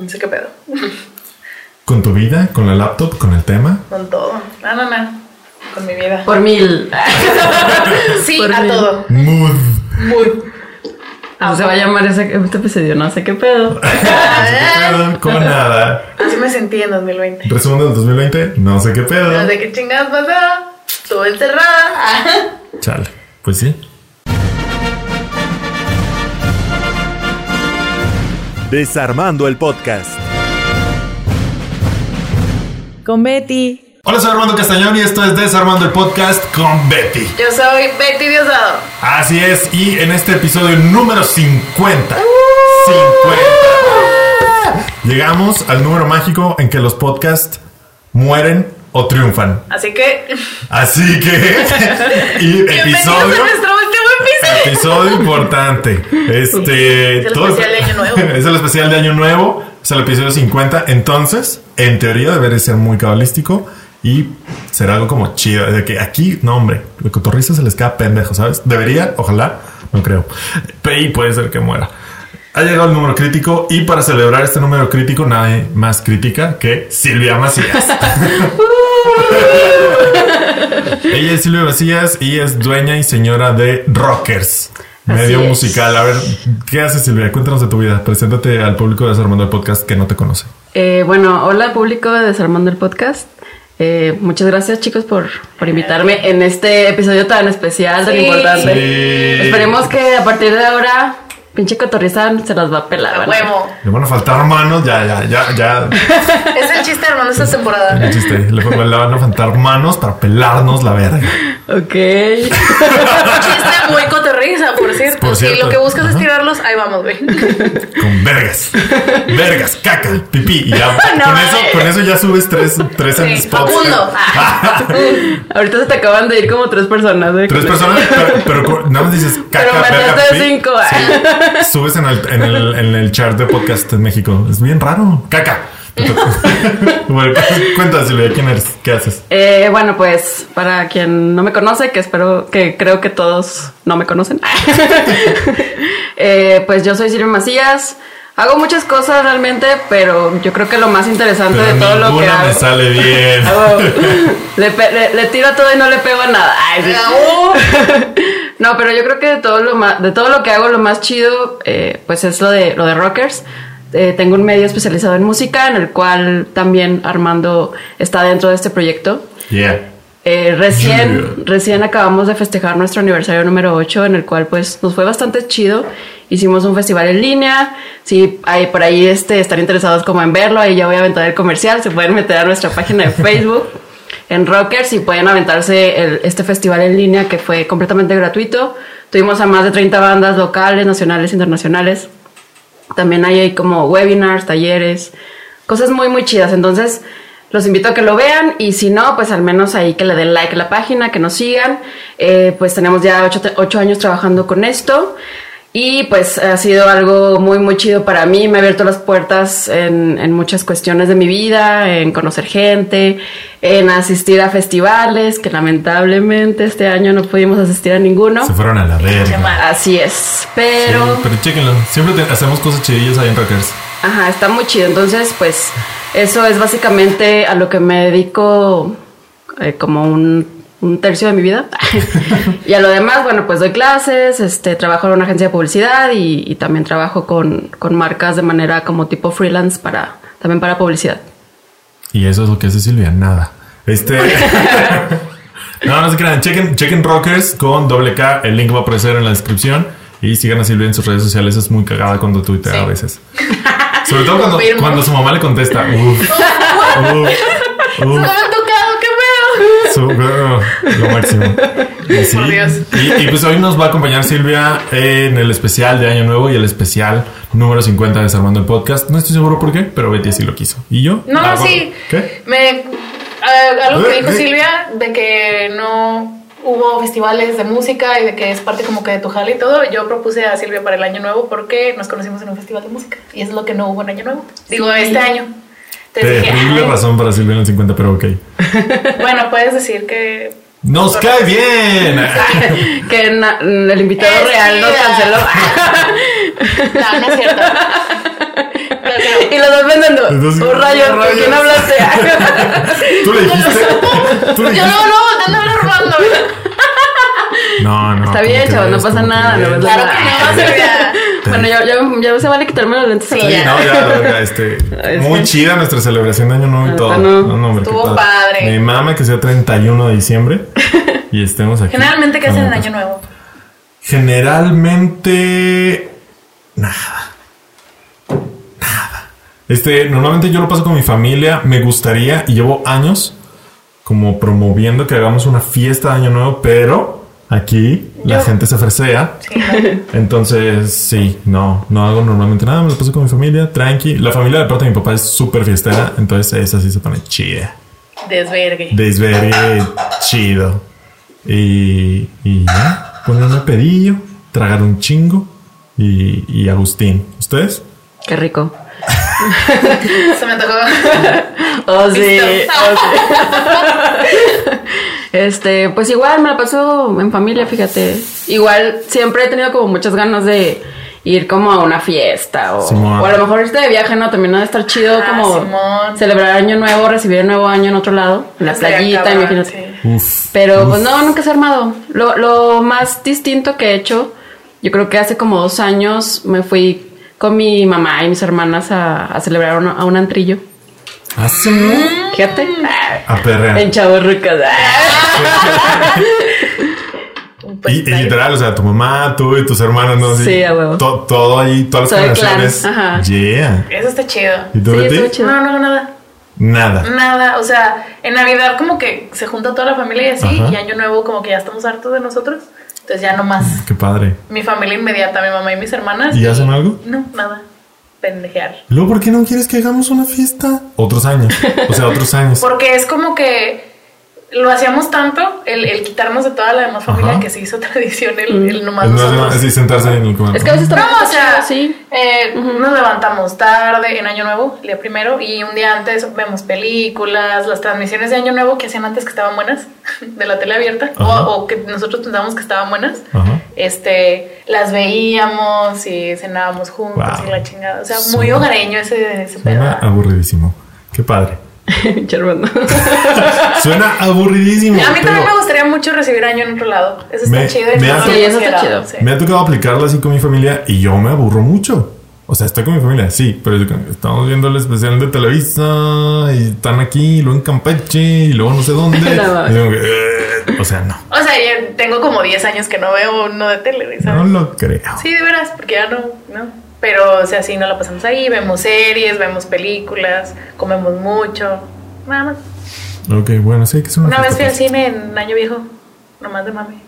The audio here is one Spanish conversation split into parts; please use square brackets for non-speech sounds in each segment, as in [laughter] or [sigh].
No sé qué pedo. [laughs] ¿Con tu vida? ¿Con la laptop? ¿Con el tema? Con todo. No, no, no. Con mi vida. Por mil. [laughs] Sí, Por a todo. Mood. Muy. ¿Cómo se va a llamar ese este episodio? No sé qué pedo. [laughs] No sé qué pedo, con nada. Así me sentí en 2020. Resumen del 2020, no sé qué pedo. No sé qué chingadas pasó. Estuve encerrada. Chale, pues sí. Desarmando el podcast. Con Betty. Hola, soy Armando Castañón y esto es Desarmando el Podcast con Betty. Yo soy Betty Diosdado. Así es, y en este episodio número 50. 50. Llegamos al número mágico en que los podcasts mueren o triunfan. Así que. Así que. [laughs] y episodio. a nuestro último episodio. Episodio importante. Este. Es el todo- especial de Año Nuevo. [laughs] es el especial de Año Nuevo. Es el episodio 50. Entonces, en teoría, debería ser muy cabalístico. Y será algo como chido. De que aquí, no, hombre, de cotorriza se les queda pendejo, ¿sabes? Debería, ojalá, no creo. Pero y puede ser que muera. Ha llegado el número crítico y para celebrar este número crítico nadie más crítica que Silvia Macías. [laughs] Ella es Silvia Macías y es dueña y señora de Rockers, medio musical. A ver, ¿qué haces Silvia? Cuéntanos de tu vida. Preséntate al público de Desarmando el Podcast que no te conoce. Eh, bueno, hola público de Desarmando el Podcast. Eh, muchas gracias chicos por, por invitarme en este episodio tan especial, tan importante. Sí. Esperemos que a partir de ahora, pinche cotorriza se las va a pelar. Huevo. Le van a faltar manos, ya, ya, ya, ya. Es el chiste, hermano, esta temporada. El chiste. Le, le van a faltar manos para pelarnos la verga. Ok. Un [laughs] chiste muy cotorriza, por cierto. Por cierto. Si lo que buscas es tirarlos, ahí vamos, güey. [laughs] Con vergas. Vergas, caca, pipí. Y ya, [laughs] No, con, eso, con eso ya subes tres, tres en Sí, spots. Facundo. Ah. [laughs] Ahorita se te acaban de ir como tres personas. ¿eh? Tres personas, pero, pero nada más dices caca, Pero verga, mataste pipí. cinco. Sí. Subes en el, en, el, en el chart de podcast en México. Es bien raro. Caca. [laughs] bueno, cuéntanos, Silvia, ¿quién eres? ¿Qué haces? Eh, bueno, pues para quien no me conoce, que espero que creo que todos no me conocen, [laughs] Eh, pues yo soy Silvia Macías. Hago muchas cosas realmente, pero yo creo que lo más interesante Pero de todo lo que ninguna hago. me sale bien. [laughs] hago- le, le- le tiro a todo y no le pego a nada. Ay, no, pero yo creo que de todo lo más, de todo lo que hago, lo más chido, eh, pues es lo de lo de rockers. Eh, tengo un medio especializado en música, en el cual también Armando está dentro de este proyecto. Yeah. Eh, recién, Yeah. recién acabamos de festejar nuestro aniversario número 8, en el cual pues nos fue bastante chido. Hicimos un festival en línea. Si hay por ahí este, están interesados como en verlo, ahí ya voy a aventar el comercial. Se pueden meter a nuestra página de Facebook [laughs] en Rockers y pueden aventarse el- este festival en línea que fue completamente gratuito. Tuvimos a más de 30 bandas locales, nacionales, internacionales. También hay ahí como webinars, talleres, cosas muy, muy chidas. Entonces, los invito a que lo vean y si no, pues al menos ahí que le den like a la página, que nos sigan. Eh, pues tenemos ya ocho, ocho años trabajando con esto y pues ha sido algo muy, muy chido para mí. Me ha abierto las puertas en, en muchas cuestiones de mi vida, en conocer gente, en asistir a festivales, que lamentablemente este año no pudimos asistir a ninguno. Se fueron a la verga. Así es, pero... Sí, pero chéquenlo. Siempre te- hacemos cosas chidillas ahí en Rockers. Ajá, está muy chido. Entonces, pues, eso es básicamente a lo que me dedico eh, como un, un tercio de mi vida. [laughs] y a lo demás, bueno, pues doy clases, este, trabajo en una agencia de publicidad y, y también trabajo con, con marcas de manera como tipo freelance para, también para publicidad. Y eso es lo que hace Silvia, nada. Este. [laughs] no, no se crean. Chequen, chequen Rockers con doble K. El link va a aparecer en la descripción. Y sigan a Silvia en sus redes sociales. Es muy cagada cuando tuitea Sí. a veces. [laughs] Sobre todo cuando, cuando su mamá le contesta. Uf, uf, ¡No me uf, ha tocado! ¡Qué pedo! Su- [laughs] uh, lo máximo. Y, sí, Por Dios. y, y pues hoy nos va a acompañar Silvia en el especial de Año Nuevo y el especial número 50 de Desarmando el Podcast. No estoy seguro por qué, pero Betty así lo quiso. ¿Y yo? No, Ah, bueno. sí. ¿Qué? Me, ah, algo que dijo. Silvia de que no hubo festivales de música y de que es parte como que de tu jale y todo. Yo propuse a Silvia para el año nuevo porque nos conocimos en un festival de música y es lo que no hubo en año nuevo. Digo, Sí. este año. Entonces Terrible "Ay, razón para Silvia en el 50, pero ok. [laughs] bueno, puedes decir que ¡Nos cae bien! [laughs] que na- el invitado Es real nos canceló. [laughs] no, no es cierto. Y los dos Entonces, Un rayo, ¿con rayos. quién hablaste? ¿Tú le dijiste? ¿Tú le Yo dijiste? no, no, te ando robando. No, [laughs] no. Está ¿cómo bien, chavos, no pasa ¿Cómo nada, no pasa Claro que no, bueno, ya, ya, ya se vale quitarme los lentes. a la Sí, Sí, vez. no, ya, ya, este, [laughs] muy chida nuestra celebración de Año Nuevo y todo. no. hombre, qué Estuvo padre. Me mama que sea 31 de diciembre [laughs] y estemos aquí. Generalmente, ¿qué hacen en Año Nuevo? Generalmente nada. Nada. Este, normalmente yo lo paso con mi familia. Me gustaría y llevo años como promoviendo que hagamos una fiesta de Año Nuevo, pero aquí la Yo- gente se fresea. Sí. Entonces, sí, no, no hago normalmente nada, me lo paso con mi familia, tranqui. La familia de parte de mi papá es súper fiestera, entonces esa sí se pone chida. Desvergue. Desvergue chido. Y, y ya, ponerme pedillo, tragar un chingo y, y Agustín. ¿Ustedes? Qué rico. [laughs] Se me antojó. Oh, sí. Oh, sí. [laughs] Este, pues igual me la paso en familia, fíjate. Igual siempre he tenido como muchas ganas de ir como a una fiesta o, a lo mejor irte de viaje, ¿no? También ha de estar chido Ah, como Simón. celebrar año nuevo, recibir el nuevo año en otro lado, en la playita, imagínate. sí. Uf. Pero uf. pues no, nunca se ha armado. Lo, lo más distinto que he hecho, yo creo que hace como dos años me fui con mi mamá y mis hermanas a, a celebrar a un antrillo. ¿Ah, sí? Fíjate. A perrear. En Chavorrucas. Pues, [laughs] y, y literal, o sea, tu mamá, tú y tus hermanos, ¿no? Así, Sí, a huevo. to- todo ahí, todas las generaciones. ajá. Yeah. Eso está chido. ¿Y tú, Sí, Betty? chido. No, no, nada. Nada. Nada. O sea, en Navidad como que se junta toda la familia y así. Ajá. Y Año Nuevo como que ya estamos hartos de nosotros. Entonces ya nomás Qué padre. mi familia inmediata, mi mamá y mis hermanas. ¿Y hacen algo? No, nada. Pendejear. ¿Y luego por qué no quieres que hagamos una fiesta? Otros años. O sea, otros años. [laughs] Porque es como que lo hacíamos tanto, el, el quitarnos de toda la demás familia, Ajá. que se hizo [laughs] tradición el, el nomás No, no, nosotros. así sentarse en el comedor. Es que a veces No, o sea, sí. eh, nos levantamos tarde en Año Nuevo, el día primero, y un día antes vemos películas, las transmisiones de Año Nuevo que hacían antes que estaban buenas, [laughs] de la tele abierta, o, o que nosotros pensábamos que estaban buenas, Ajá. este, las veíamos y cenábamos juntos Wow. y la chingada. O sea, muy hogareño ese, ese pedo. Aburridísimo. Qué padre. [laughs] Charmando. [laughs] Suena aburridísimo. A mí también me gustaría mucho recibir año en otro lado. Eso está Me- chido. me no ha- lo Sí, he eso está considerado, chido. sí. Me ha tocado aplicarlo así con mi familia y yo me aburro mucho. O sea, estoy con mi familia, sí, pero estamos viendo el especial de Televisa y están aquí, y luego en Campeche y luego no sé dónde. [laughs] No mames. Y digo, "Eh", o sea, no. O sea, ya tengo como 10 años que no veo uno de tele, güey, ¿sabes? No lo creo. Sí, de veras, porque ya no, ¿no? Pero, o sea, sí, no la pasamos ahí, vemos series, vemos películas, comemos mucho, nada más. Ok, bueno, sí, que es una, Una vez fui al cine en Año Viejo, nomás de mami.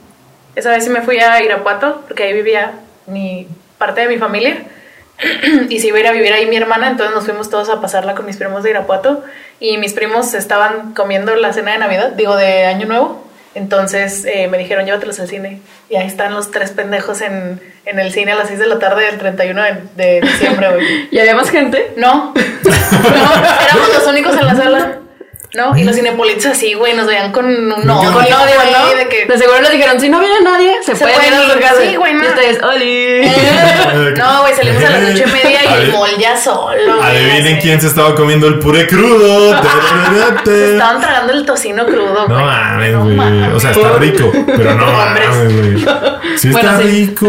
Esa vez sí me fui a Irapuato, porque ahí vivía mi parte de mi familia. [clears throat] y se iba a ir a vivir ahí mi hermana, entonces nos fuimos todos a pasarla con mis primos de Irapuato. Y mis primos estaban comiendo la cena de Navidad, digo, de Año Nuevo. Entonces eh, me dijeron, llévatelos al cine. Y ahí están los tres pendejos en, en el cine a las 6 de la tarde del 31 de, de diciembre, güey. [laughs] ¿Y había más gente? No, [laughs] no, éramos los únicos en la sala. No, y los cinepolitos así, güey, nos veían con un odio, Con güey, odio, ¿no? de que... De seguro les dijeron, si no viene nadie, se, Se pueden ir a su casa. sí, güey, no. Y ustedes, ¡Oli! [laughs] No, güey, salimos a las ocho y media y [laughs] el mall ya solo. güey, Adivinen quién se estaba comiendo el puré crudo. [laughs] Se estaban tragando el tocino crudo, No güey. mames, No güey. mames. o sea, está rico, pero no Hombres. mames, güey. Sí está rico.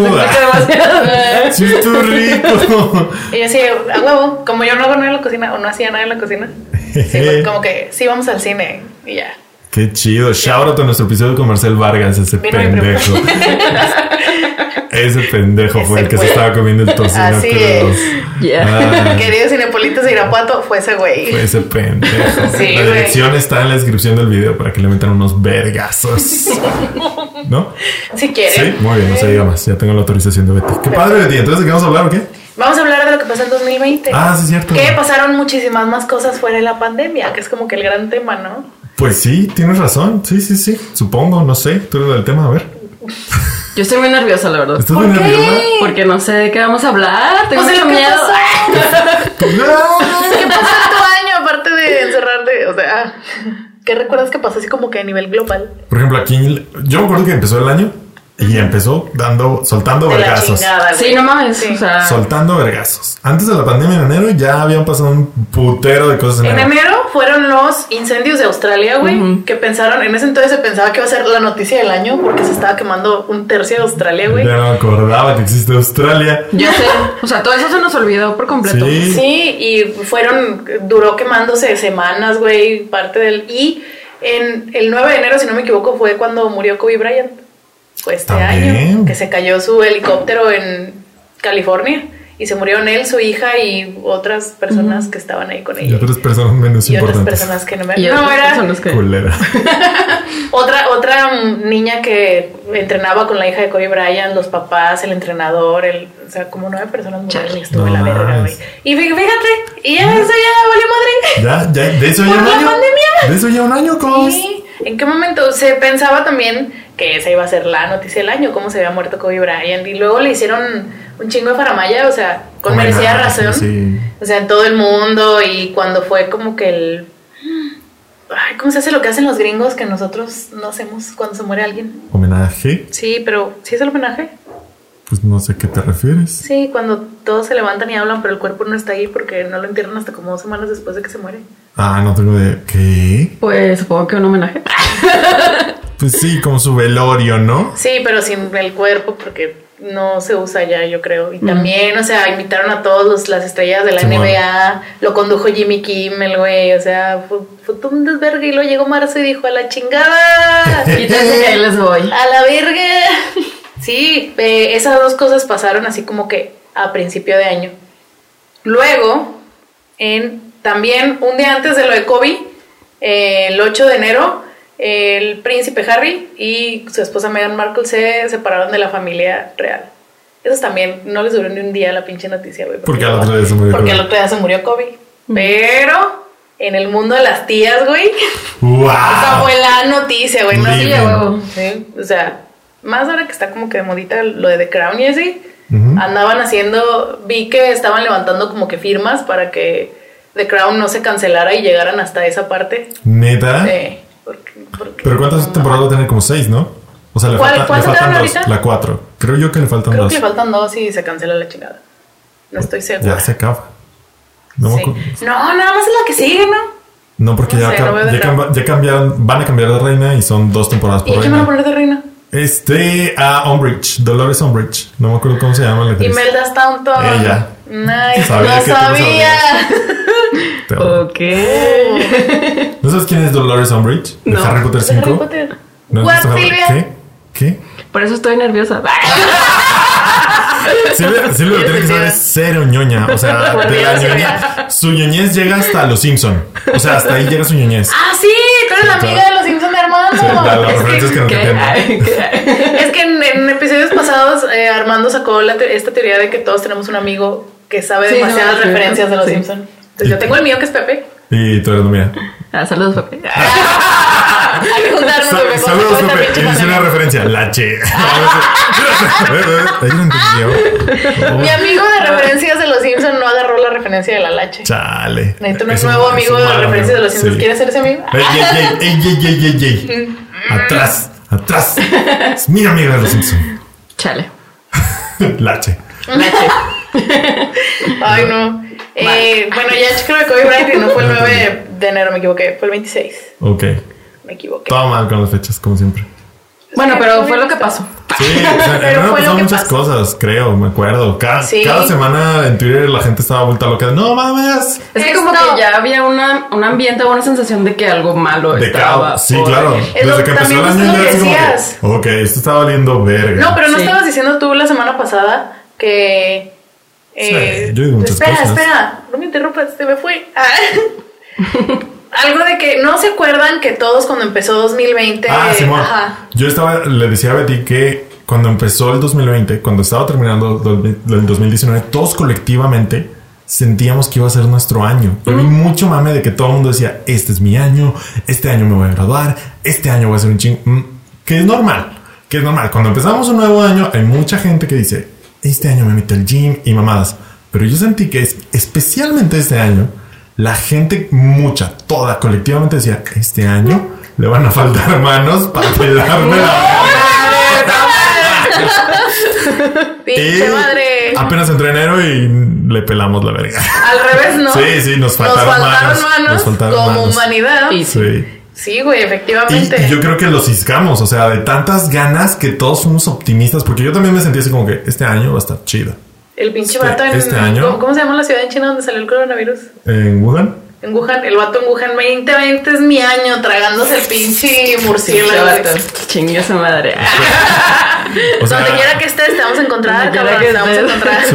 Sí está rico. Y yo así, a huevo, como yo no hago nada en la cocina, o no hacía nada en la cocina, sí, fue [laughs] como que sí, vamos al cine y ya. Qué chido. Shout out a nuestro episodio con Marcel Vargas, ese Vino pendejo. [laughs] ese pendejo fue el que se estaba comiendo el tocino Así crudo. es. Yeah. Ah, Queridos cinepolitos de Irapuato, fue ese güey. fue ese pendejo. [laughs] Sí, la güey. dirección está en la descripción del video para que le metan unos vergazos. ¿No? Si quieren. Sí, muy bien, no se diga más. Ya tengo la autorización de Betty. Qué padre, Betty. Entonces, ¿de qué vamos a hablar o qué? Vamos a hablar de lo que pasó en 2020. Ah, sí, es cierto. Que pasaron muchísimas más cosas fuera de la pandemia, que es como que el gran tema, ¿no? Pues sí, tienes razón. Sí, sí, sí. Supongo, no sé. Tú eres del tema, a ver. Yo estoy muy nerviosa, la verdad. ¿Estás muy nerviosa? Porque no sé de qué vamos a hablar. Tengo Pues, mucho ¿qué miedo. pasó? [laughs] [laughs] ¿Qué ¡No! pasó en tu año aparte de encerrarte? O sea, ¿qué recuerdas que pasó así como que a nivel global? Por ejemplo, aquí, yo me acuerdo que empezó el año Y empezó dando, soltando De vergazos. chingada. Sí, no mames. Sí. O sea, Soltando vergazos. Antes de la pandemia en enero ya habían pasado un putero de cosas en En enero. enero fueron los incendios de Australia, güey, que pensaron, en ese entonces se pensaba que iba a ser la noticia del año porque se estaba quemando un tercio de Australia, güey. Ya no me acordaba que existe Australia. yo sé. O sea, todo eso se nos olvidó por completo. Sí. Sí, y fueron, duró quemándose semanas, güey, parte del... Y en el 9 de enero, si no me equivoco, fue cuando murió Kobe Bryant. Fue este También. año, que se cayó su helicóptero en California y se murieron él, su hija y otras personas que estaban ahí con Y ella. otras personas menos Y otras importantes. personas que no me... Y no, otras era Culera. [laughs] otra, otra niña que entrenaba con la hija de Kobe Bryant, los papás, el entrenador, el, sea, como nueve personas murieron y estuvo en la No verga, güey. Y fí- fíjate, y ya eso ya valió madre. Ya, ya, de eso ya ¿Por un año. pandemia? De eso ya un año, ¿cómo? Sí. ¿En qué momento se pensaba también que esa iba a ser la noticia del año, cómo se había muerto Kobe Bryant? Y luego le hicieron un chingo de faramaya, o sea, con merecida Homenaje, razón. sí. O sea, en todo el mundo y cuando fue como que el... Ay, ¿cómo se hace lo que hacen los gringos que nosotros no hacemos cuando se muere alguien? Homenaje. Sí, pero ¿sí es el homenaje? Pues no sé qué te refieres. Sí, cuando todos se levantan y hablan, pero el cuerpo no está ahí porque no lo entierran hasta como dos semanas después de que se muere. Ah, no tengo de. ¿Qué? Pues supongo que un homenaje. [laughs] Pues sí, como su velorio, ¿no? Sí, pero sin el cuerpo porque no se usa ya, yo creo. Y también, o sea, invitaron a todos los- las estrellas de la. NBA, lo condujo Jimmy Kimmel, güey, o sea, fue, fue un desvergue y luego llegó marzo y dijo, a la chingada, [laughs] que ahí les voy. a la verga. Sí, eh, esas dos cosas pasaron así como que a principio de año. Luego, en, también un día antes de lo de Kobe, eh, el 8 de enero, el príncipe Harry y su esposa Meghan Markle se separaron de la familia real. Esos también no les duró ni un día la pinche noticia, güey. Porque al otro día se murió Porque al otro día se murió Kobe. Pero en el mundo de las tías, güey, ¡Wow! esa fue la noticia, güey. No. Sí, o sea, más ahora que está como que de modita lo de The Crown y así, Ujú. andaban haciendo, vi que estaban levantando como que firmas para que The Crown no se cancelara y llegaran hasta esa parte. Neta. Eh, porque- porque- Pero ¿cuántas no, temporadas va a tener? Como seis, ¿no? O sea, le, ¿Cuál- falta- le faltan dos. La cuatro. Creo yo que le faltan Creo dos. que le faltan dos y se cancela la chingada. No estoy segura. Ya se acaba. No, Sí. No, nada más es la que sigue, ¿no? No, porque No ya, sé, no ya, Crown. cam- ya cambiaron, van a cambiar de reina y son dos temporadas ¿Y por a quién van a reina. poner de reina? Este, a Umbridge, Dolores Umbridge. No me acuerdo cómo se llama la actriz. Imelda Staunton. Ella. Nice, Sabía no sabía. Ok. ¿No sabes quién es Dolores Umbridge? De No. Harry Potter ¿De Harry 5. Potter? ¿No What, Silvia? ¿Qué? ¿Qué? Por eso estoy nerviosa. [laughs] [laughs] Silvia, Silvia lo tiene que saber es cero ñoña. O sea, [laughs] Por de la Dios, ñoña. Su ñoñez llega hasta los Simpson. O sea, hasta ahí llega su ñoñez. Ah, sí, tú eres la amiga de los Simpsons de Armando. Sí, la- las Es que-. [laughs] Es que en, en episodios pasados eh, Armando sacó la te- esta teoría de que todos tenemos un amigo que sabe Sí, demasiadas no, referencias de los sí. Simpsons. Entonces yo tengo el mío que es Pepe. Y tú eres la mía. Ah, saludos, Pepe. [laughs] Hay que juntarnos Sa- Pepe, Saludos, Pepe. es una referencia. La che. [laughs] Mi amigo de referencias de los Simpsons no agarró la referencia de la lache. Chale. Necesito un nuevo amigo de referencias de amigo. los Simpsons. ¿Quieres ser ese amigo? Ey, ey, ey, ey, ey, ey. Atrás, atrás. Es mi amiga de los Simpsons. Chale. [laughs] Lache. Ay, no. Eh, bueno, ya creo que Kobe Bryant no fue el 9 de enero, me equivoqué. Fue el 26. Ok. Me equivoqué. Todo mal con las fechas, como siempre. Bueno, pero fue lo que pasó. Sí, o sea, [laughs] Pero en pasaron muchas pasó. cosas, creo, me acuerdo. Cada, Sí. cada semana en Twitter la gente estaba vuelta loca. de, No mames. Es que como Esto- que ya había una, un ambiente o una sensación de que algo malo De estaba. caos. Sí, por claro. Es lo- Desde que empezó el también año ya como que, ok, esto está valiendo verga. No, pero no Sí. estabas diciendo tú la semana pasada que. eh, Sí, yo digo muchas espera, cosas. espera, no me interrumpas, se me fue. Ah. [laughs] [laughs] Algo de que no se acuerdan que todos cuando empezó 2020. Ah, Simón. ajá. Yo estaba, le decía a Betty que cuando empezó el 2020, cuando estaba terminando el 2019, todos colectivamente sentíamos que iba a ser nuestro año. Yo vi mucho mame de que todo el mundo decía, este es mi año, este año me voy a graduar, este año voy a ser un ching... Mm, Que es normal, que es normal. Cuando empezamos un nuevo año, hay mucha gente que dice, este año me meto al gym y mamadas. Pero yo sentí que es, especialmente este año, la gente, mucha, toda, colectivamente decía, este año le van a faltar [laughs] manos para pelarme la [laughs] Pinche madre. Apenas entró enero y le pelamos la verga. Al revés, ¿no? Sí, sí, nos faltaron manos, manos, nos faltaron como manos. humanidad. Y- Sí. Sí, güey, efectivamente. y yo creo que los ciscamos, o sea, de tantas ganas que todos somos optimistas, porque yo también me sentí así como que este año va a estar chido. El pinche este- vato en. este año- ¿cómo, cómo se llama la ciudad en China donde salió el coronavirus? En Wuhan, En Wuhan. El vato en Wuhan 2020 es mi año tragándose el pinche murciélago. Chingue su madre. [laughs] o sea, Donde quiera que estés, te vamos a encontrar, Donde quiera cabrón. que Te vamos a estés. encontrar.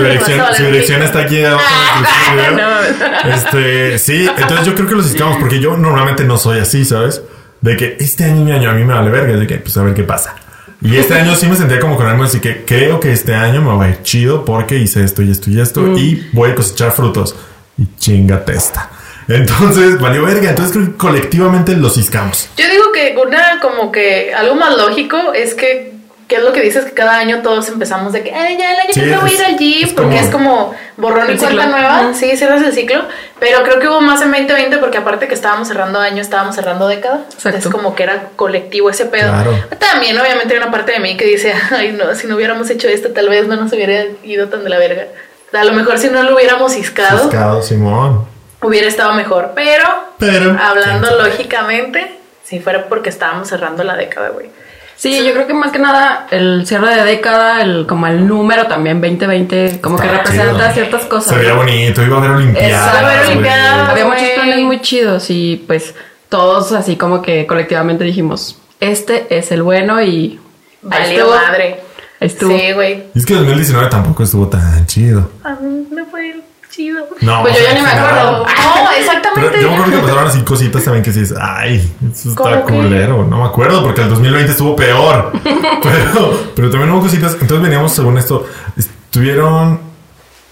su dirección, su está aquí abajo [laughs] video. Este, sí, entonces yo creo que los ciscamos, porque yo normalmente no soy así, ¿sabes? De que este año es mi año, a mí me vale verga, de que pues a ver qué pasa. Y este año sí me sentía como con algo así que creo que este año me va a ir chido porque hice esto y esto y esto y voy a cosechar frutos. Y chinga testa. Entonces, valió verga. Entonces creo que colectivamente los ciscamos. Yo digo que una como que algo más lógico es que, ¿qué es lo que dices? Que cada año todos empezamos de que, ay, ya el año Sí, que viene voy a ir al gym es porque como- es como borrón y cuenta nueva. Sí, cierras el ciclo. Pero creo que hubo más en 2020 porque aparte que estábamos cerrando año, estábamos cerrando década. Exacto. Es como que era colectivo ese pedo. Claro. También, obviamente, hay una parte de mí que dice, [laughs] ay, no, si no hubiéramos hecho esto, tal vez no nos hubiera ido tan de la verga. A lo mejor si no lo hubiéramos ciscado, Ciscado, Simón. hubiera estado mejor. Pero, Pero. hablando lógicamente, si fuera porque estábamos cerrando la década, güey. Sí, yo creo que más que nada el cierre de década, el como el número también 2020, como que representa chido. ciertas cosas. Se veía bonito, iba a haber olimpiadas. Iba a haber olimpiadas. Había muchos planes muy chidos y pues todos así como que colectivamente dijimos, este es el bueno y Valió estuvo. madre. Estuvo. Sí, güey. Es que 2019 tampoco estuvo tan chido. A mí me fue chido. No, Pues yo ya ni me acuerdo. No, Pero exactamente. yo me acuerdo que pasaron así cositas también que dices, ay, eso está culero. No me acuerdo porque el 2020 estuvo peor. [laughs] pero, pero también hubo cositas. Entonces veníamos, según esto, estuvieron.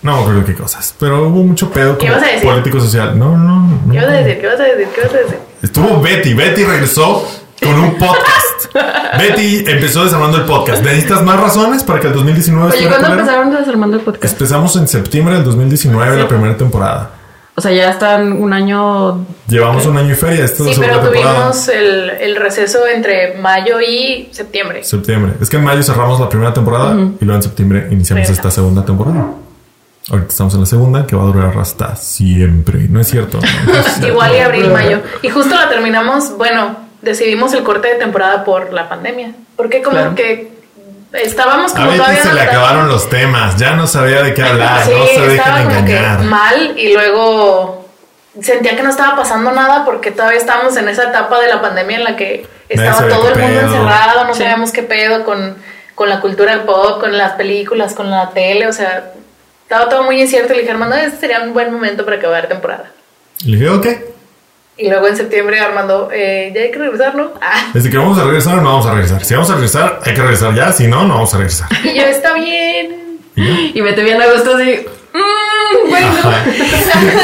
No me acuerdo qué cosas, pero hubo mucho pedo ¿Qué como político social. No, no, no. ¿Qué vas a decir? ¿Qué vas a decir? ¿Qué vas a decir? Estuvo Betty. Betty regresó con un podcast. [laughs] Betty empezó desarmando el podcast. ¿Necesitas más razones para que el 2019 Oye, ¿cuándo culero? empezaron desarmando el podcast? Empezamos en septiembre del 2019, la primera temporada. O sea, ya están un año Llevamos un año y feria. Esta es Sí, la pero temporada. tuvimos el, el receso entre mayo y septiembre. Septiembre. Es que en mayo cerramos la primera temporada y luego en septiembre iniciamos esta segunda temporada. Ahorita estamos en la segunda que va a durar hasta siempre. No es cierto. no es [laughs] cierto. Igual y abril, mayo. Y justo la terminamos, bueno, decidimos el corte de temporada por la pandemia. Porque como Claro. que estábamos A como Betty todavía... se le acabaron los temas. Ya no sabía de qué hablar. Sí, no se estaba como que engañar. mal y luego sentía que no estaba pasando nada porque todavía estábamos en esa etapa de la pandemia en la que estaba todo el mundo encerrado, no Sí. sabíamos qué pedo con, con la cultura pop, con las películas, con la tele, o sea, estaba todo muy incierto y le dije, Armando, este sería un buen momento para acabar temporada. Le dije, ok. Y luego en septiembre Armando, eh, ya hay que regresar, ¿no? Ah. Desde que vamos a regresar, no vamos a regresar. Si vamos a regresar, hay que regresar ya. Si no, no vamos a regresar. Y yo, está bien. y vete bien a gusto así. Mmm, bueno. [laughs]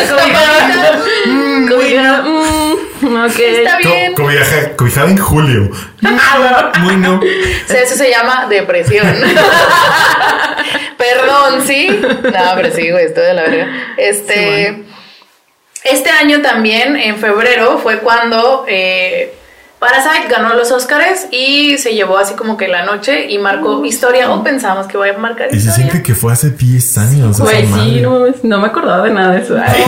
Cobijada. Mm, cobijada. Mm, ok. Está Co- bien. cobija- cobijada en julio. [laughs] Bueno. O sea, eso se llama depresión. [laughs] Perdón, ¿sí? No, pero sí, güey, estoy de la verga. Este. Este año también, en febrero, fue cuando eh, Parasite ganó los Oscars y se llevó así como que la noche y marcó historia, o pensamos que iba a marcar Y se historia. siente que fue hace 10 años. Güey, sí, no, no me acordaba de nada de eso. Ay.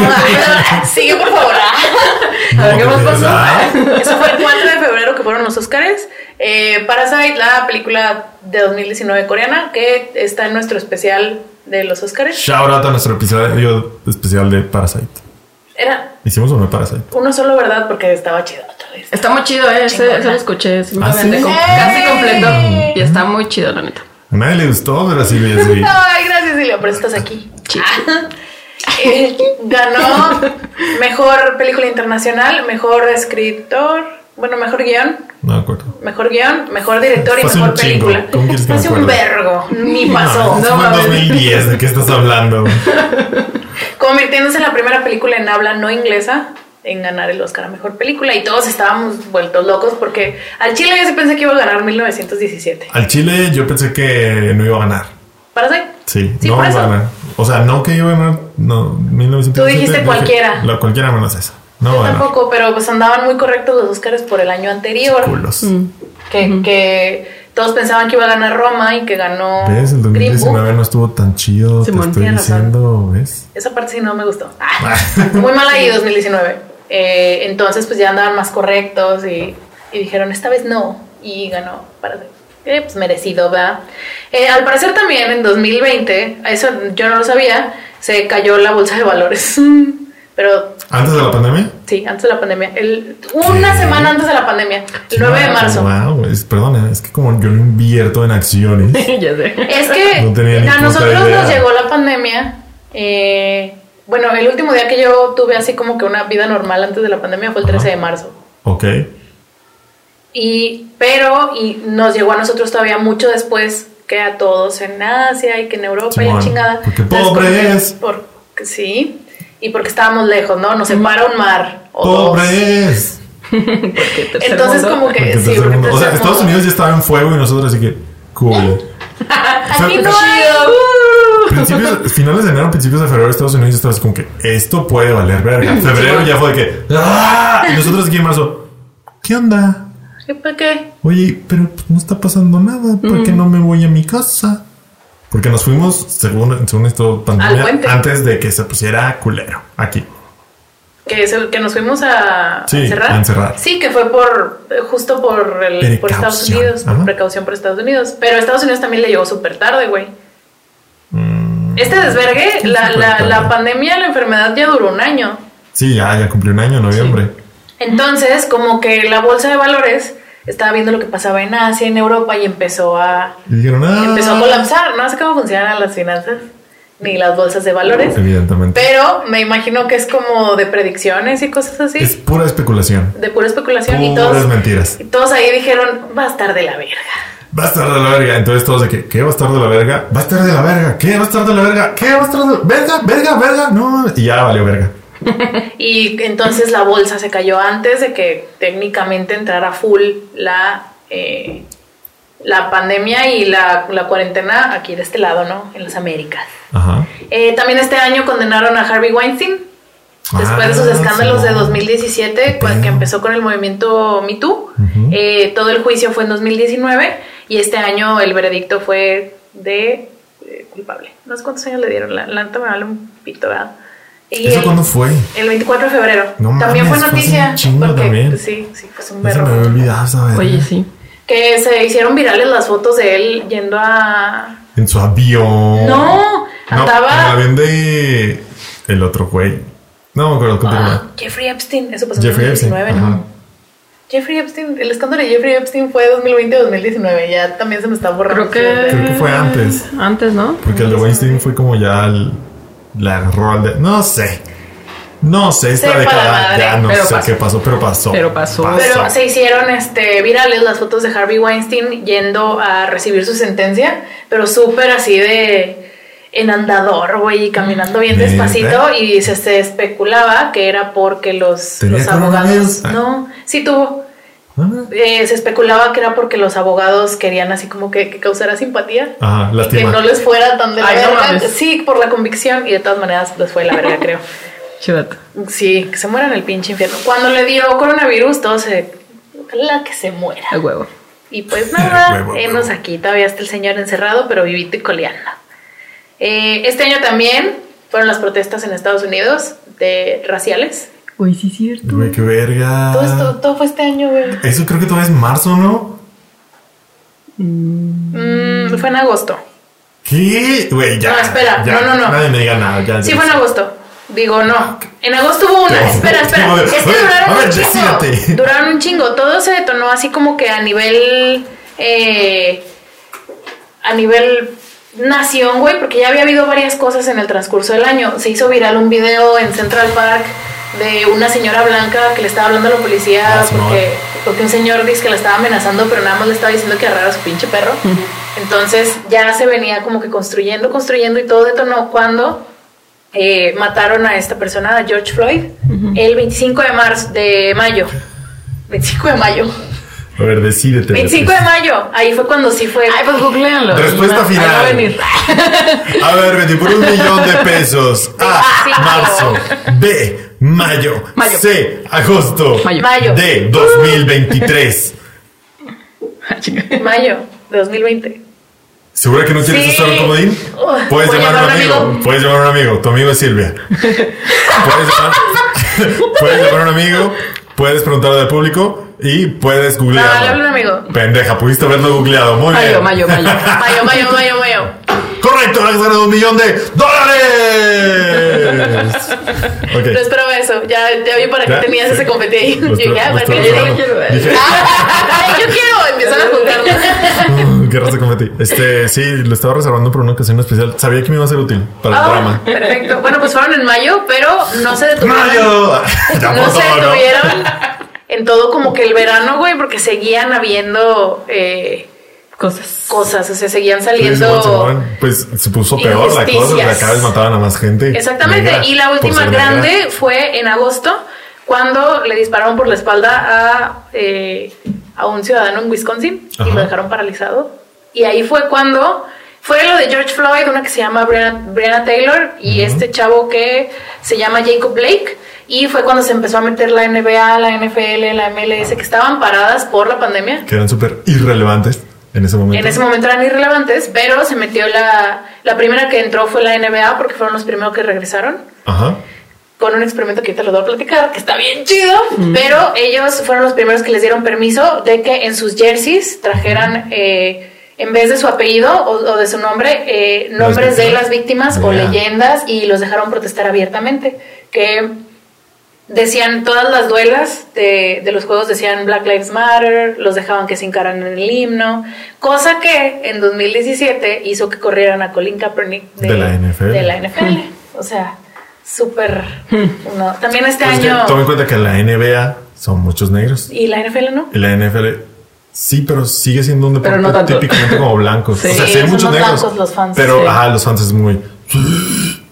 [laughs] Sigue, por favor. [laughs] A ver qué más pasó. Eso fue el 4 de febrero que fueron los Oscars. Eh, Parasite, la película de 2019 coreana, que está en nuestro especial de los Oscars. Shout out a nuestro episodio especial de Parasite. Era Hicimos uno de Parasite. uno solo, ¿verdad? Porque estaba chido otra vez. Está muy chido, ¿eh? Ese, ese lo escuché. ¿Ah. Casi completo. Y está muy chido, la neta. A nadie le gustó, pero sí, sí. [laughs] Ay, gracias, Silvia, por estás aquí. Chido. [laughs] Eh, ganó mejor película internacional, mejor escritor, bueno, mejor guion, No me acuerdo. mejor guion, mejor director y mejor película. ¿Cómo quieres que Fue me hace un vergo, ni pasó. No, en 2010. ¿De qué estás hablando? [laughs] convirtiéndose en la primera película en habla no inglesa en ganar el Oscar a mejor película y todos estábamos vueltos locos porque al Chile yo sí pensé que iba a ganar 1917. Al Chile yo pensé que no iba a ganar. ¿Parasite? Sí, Sí, no iba a ganar. O sea, no que iba a ganar. No, 1917. Tú dijiste dije, cualquiera. La, cualquiera menos esa. No Yo va a ganar. tampoco, pero pues andaban muy correctos los Oscars por el año anterior. Culos. Que, que todos pensaban que iba a ganar Roma y que ganó ¿Ves? El Green 2019 Book. no estuvo tan chido. Simón, te estoy diciendo, ¿ves? Esa parte sí no me gustó. [laughs] Ah, muy mal ahí 2019. Eh, entonces pues ya andaban más correctos y, y dijeron esta vez no y ganó para eh, pues merecido, ¿verdad? Eh, al parecer también en 2020, eso yo no lo sabía, se cayó la bolsa de valores. [laughs] Pero ¿Antes de la pandemia? sí, antes de la pandemia. El, una ¿Qué? semana antes de la pandemia, el 9 de marzo. Wow, es, perdona, es que como yo no invierto en acciones. [laughs] ya sé. Es que No a nosotros idea. nos llegó la pandemia. eh, bueno, el último día que yo tuve así como que una vida normal antes de la pandemia fue el 13 de marzo. ok. Y, pero, y nos llegó a nosotros todavía mucho después que a todos en Asia y que en Europa y la Simón, chingada. porque pobres. Porque, sí, y porque estábamos lejos, ¿no? Nos separa un mar. O. ¡Pobres! [laughs] Entonces, mundo. como que Porque sí, tercer porque mundo- o sea, Estados. Unidos ya estaba en fuego y nosotros así que, cool. [laughs] Aquí no Chido. hay. [laughs] Principios, finales de enero, principios de febrero, Estados Unidos estaba así como que esto puede valer verga. Febrero ya fue de que, ¡ah! Y nosotros aquí en marzo, ¿qué onda? ¿Y ¿Para qué? Oye, pero pues, no está pasando nada. ¿Por qué no me voy a mi casa? Porque nos fuimos, según, según esto, pandemia, antes de que se pusiera culero aquí. Que, se- que nos fuimos a Sí, encerrar. a encerrar. Sí, que fue por justo por, el, por Estados. Unidos, por precaución por Estados Unidos. Pero a Estados Unidos también le llegó súper tarde, güey. Mm, Este desvergue, la, la, la pandemia, la enfermedad ya duró un año. sí, ya, ya cumplió un año, noviembre. Entonces, como que la bolsa de valores estaba viendo lo que pasaba en Asia, en Europa y empezó a, Y dijeron, ah. empezó a colapsar. No sé cómo funcionan las finanzas ni las bolsas de valores. Evidentemente. Pero me imagino que es como de predicciones y cosas así. Es pura especulación. de pura especulación y todos, mentiras. y todos ahí dijeron, va a estar de la verga. Va a estar de la verga. Entonces todos de que, ¿qué va a estar de la verga? Va a estar de la verga. ¿Qué va a estar de la verga? ¿Qué va a estar de la verga? Verga, verga. No. Y ya valió verga. Y entonces la bolsa se cayó antes de que técnicamente entrara full la, eh, la pandemia y la, la cuarentena aquí de este lado, ¿no? En las Américas. Ajá. Eh, también este año condenaron a Harvey Weinstein. Después de sus Ah, escándalos de Simón. 2017, Qué cu- que empezó con el movimiento Me Too, eh, todo el juicio fue en 2019 y este año el veredicto fue de eh, culpable. No sé cuántos años le dieron, la, la neta me vale un pito, ¿verdad? Y ¿Eso el, cuándo fue? el 24 de febrero. No también mames, fue fue noticia. un chingo porque, también. sí, sí, pues un Ya se me berro. había olvidado verga. Oye, sí. Que se hicieron virales las fotos de él yendo a... En su avión. No, andaba- En el avión de. El otro güey. No me acuerdo. Continúa. Ah, Jeffrey Epstein, eso pasó Jeffrey en Epstein, 2019, ajá. ¿no? Jeffrey Epstein, el escándalo de Jeffrey Epstein fue 2020-2019, ya también se me está borrando. Creo que. Creo que fue antes. Antes, ¿no? Porque el de Weinstein fue como ya el, la rol de. No sé. No sé, esta década madre, ya no sé pasó. qué pasó, pero pasó. Pero pasó. Pero se hicieron este, virales las fotos de Harvey Weinstein yendo a recibir su sentencia, pero súper así de en andador, güey, y caminando bien despacito y se, se especulaba que era porque los, ¿Tenía los abogados... No, sí tuvo. Ah, Eh, se especulaba que era porque los abogados querían así como que, que causara simpatía. Ajá, que no les fuera tan de la Ay, verga. sí, por la convicción y de todas maneras les fue la verga, creo. [laughs] Chivato. Sí, que se muera en el pinche infierno. Cuando le dio coronavirus, todo se. Ojalá que se muera. A huevo. Y pues nada, [laughs] huevo. aquí. Todavía está el señor encerrado, pero vivito y coleando. Eh, este año también fueron las protestas en Estados Unidos de raciales. Uy, sí, es cierto. Güey, qué verga. Todo esto, todo fue este año, güey. Eso creo que todavía es marzo, ¿no? Mm, fue en agosto. ¿Qué? Güey, ya. No, espera, ya, no, no, no. Nadie me diga nada. Ya, Sí, ya fue en agosto. Digo, no. En agosto hubo una. Espera, [laughs] espera. Es que duraron ver, un chingo. decídate. Duraron un chingo. Todo se detonó así como que a nivel. eh, a nivel nación, güey, porque ya había habido varias cosas en el transcurso del año. Se hizo viral un video en Central Park de una señora blanca que le estaba hablando a la policía Ah, porque, porque un señor dice que la estaba amenazando, pero nada más le estaba diciendo que agarrara a su pinche perro. Entonces ya se venía como que construyendo, construyendo y todo detonó cuando eh, mataron a esta persona, a George Floyd, el 25 de marzo, de mayo. 25 de mayo. A ver, decídete. 25 de mayo. Ahí fue cuando sí fue. Ay, pues googleanlo. Respuesta final. va a venir. A ver, Betty, por un millón de pesos. [laughs] A. Sí. Marzo. B. Mayo. Mayo. C. Agosto. Mayo. Mayo. D. 2023. Ah, chinga. Mayo. de 2020. ¿Segura que no quieres Sí. estar en comodín? Puedes ¿puedo llamar a un llamar a un amigo. amigo? Puedes llamar a un amigo. Tu amigo es Silvia. puedes, llamar, [laughs] puedes llamar a un amigo. Puedes preguntarle al público y puedes No, hablo a un amigo. Pendeja, pudiste haberlo googleado. Muy Mayo, bien. mayo, mayo. [laughs] Mayo, mayo, mayo, mayo. Correcto, has ganado un millón de dólares. [laughs] No esperaba eso. Ya, ya vi para qué tenías sí. ese confeti ahí. Yo dije, ah, ¿para qué esperando. quiero ver? Dije, [laughs] yo quiero. Empiezan a juntarnos. [laughs] ¿Qué raza confeti? Este, sí, lo estaba reservando por una ocasión especial. Sabía que me iba a ser útil para el Ah, programa. perfecto. Bueno, pues fueron en mayo, pero no se detuvieron. ¡Mayo! No se detuvieron en todo como que el verano, güey, porque seguían habiendo eh, Cosas. cosas, o sea, seguían saliendo. Simón. Pues se puso peor la cosa, Injusticias. porque cada vez mataban a más gente. Exactamente. negra y la última ser negra. grande fue en agosto, cuando le dispararon por la espalda a, eh, a un ciudadano en Wisconsin y Ajá. lo dejaron paralizado. Y ahí fue cuando fue lo de George Floyd, una que se llama Breonna, Breonna Taylor y este chavo que se llama Jacob Blake. Y fue cuando se empezó a meter la NBA, la NFL, la MLS, que estaban paradas por la pandemia. Que eran súper irrelevantes en ese momento. En ese momento eran irrelevantes, pero se metió la... La primera que entró fue la NBA porque fueron los primeros que regresaron. Ajá. con un experimento que ahorita les voy a platicar, que está bien chido, pero ellos fueron los primeros que les dieron permiso de que en sus jerseys trajeran, eh, en vez de su apellido o, o de su nombre, eh, nombres de las víctimas o leyendas y los dejaron protestar abiertamente, que decían todas las duelas de, de los juegos decían Black Lives Matter, los dejaban que se hincaran en el himno, cosa que en 2017 hizo que corrieran a Colin Kaepernick De la NFL. de la NFL. O sea, súper... no. También este Pues año... toma en cuenta que en la NBA son muchos negros. ¿Y la NFL no? Y la NFL sí, pero sigue siendo un deporte no típicamente como blancos. Sí. O sea, sí hay muchos negros. blancos los fans, Pero, sí. ajá, los fans es muy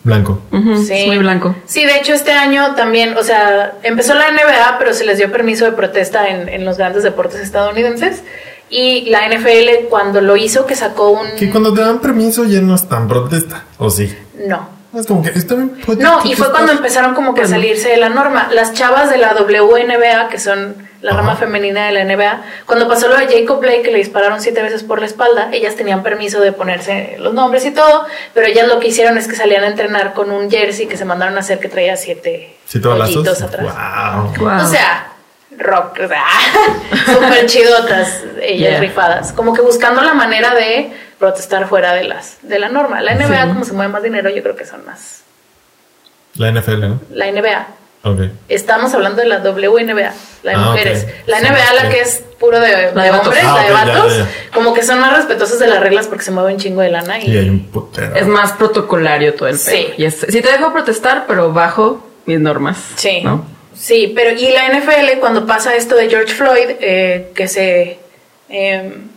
blanco. Sí. es muy blanco. Sí, de hecho este año también, o sea, empezó la NBA, pero se les dio permiso de protesta en, en los grandes deportes estadounidenses. Y la NFL cuando lo hizo, que sacó un... Que cuando te dan permiso ya no están protesta. ¿O sí? No. Es como que está bien. puede No, y fue cuando empezaron como que a salirse de la norma. Las chavas de la WNBA, que son la Ajá. rama femenina de la NBA, cuando pasó lo de Jacob Blake, que le dispararon siete veces por la espalda, ellas tenían permiso de ponerse los nombres y todo, pero ellas lo que hicieron es que salían a entrenar con un jersey que se mandaron a hacer que traía siete ¿Sí te balazos? hoyitos atrás. Wow. Wow. O sea, rock, o sea, [laughs] súper chidotas, ellas Yeah. rifadas. Como que buscando la manera de protestar fuera de las de la norma. La NBA, Sí. como se mueve más dinero, yo creo que son más. La NFL, ¿no? La NBA. Ok. Estamos hablando de la WNBA, la de Ah, mujeres. La Sí, NBA, la que es puro de, de La de vatos. hombres, Ah, la de vatos, ya, ya. como que son más respetuosos de las reglas porque se mueven chingo de lana. Y, Y hay un putero. Es más protocolario todo el Sí. pedo. Y es, sí te dejo protestar, pero bajo mis normas. Sí, ¿no? Sí, pero y la NFL cuando pasa esto de George Floyd, eh, que se... em,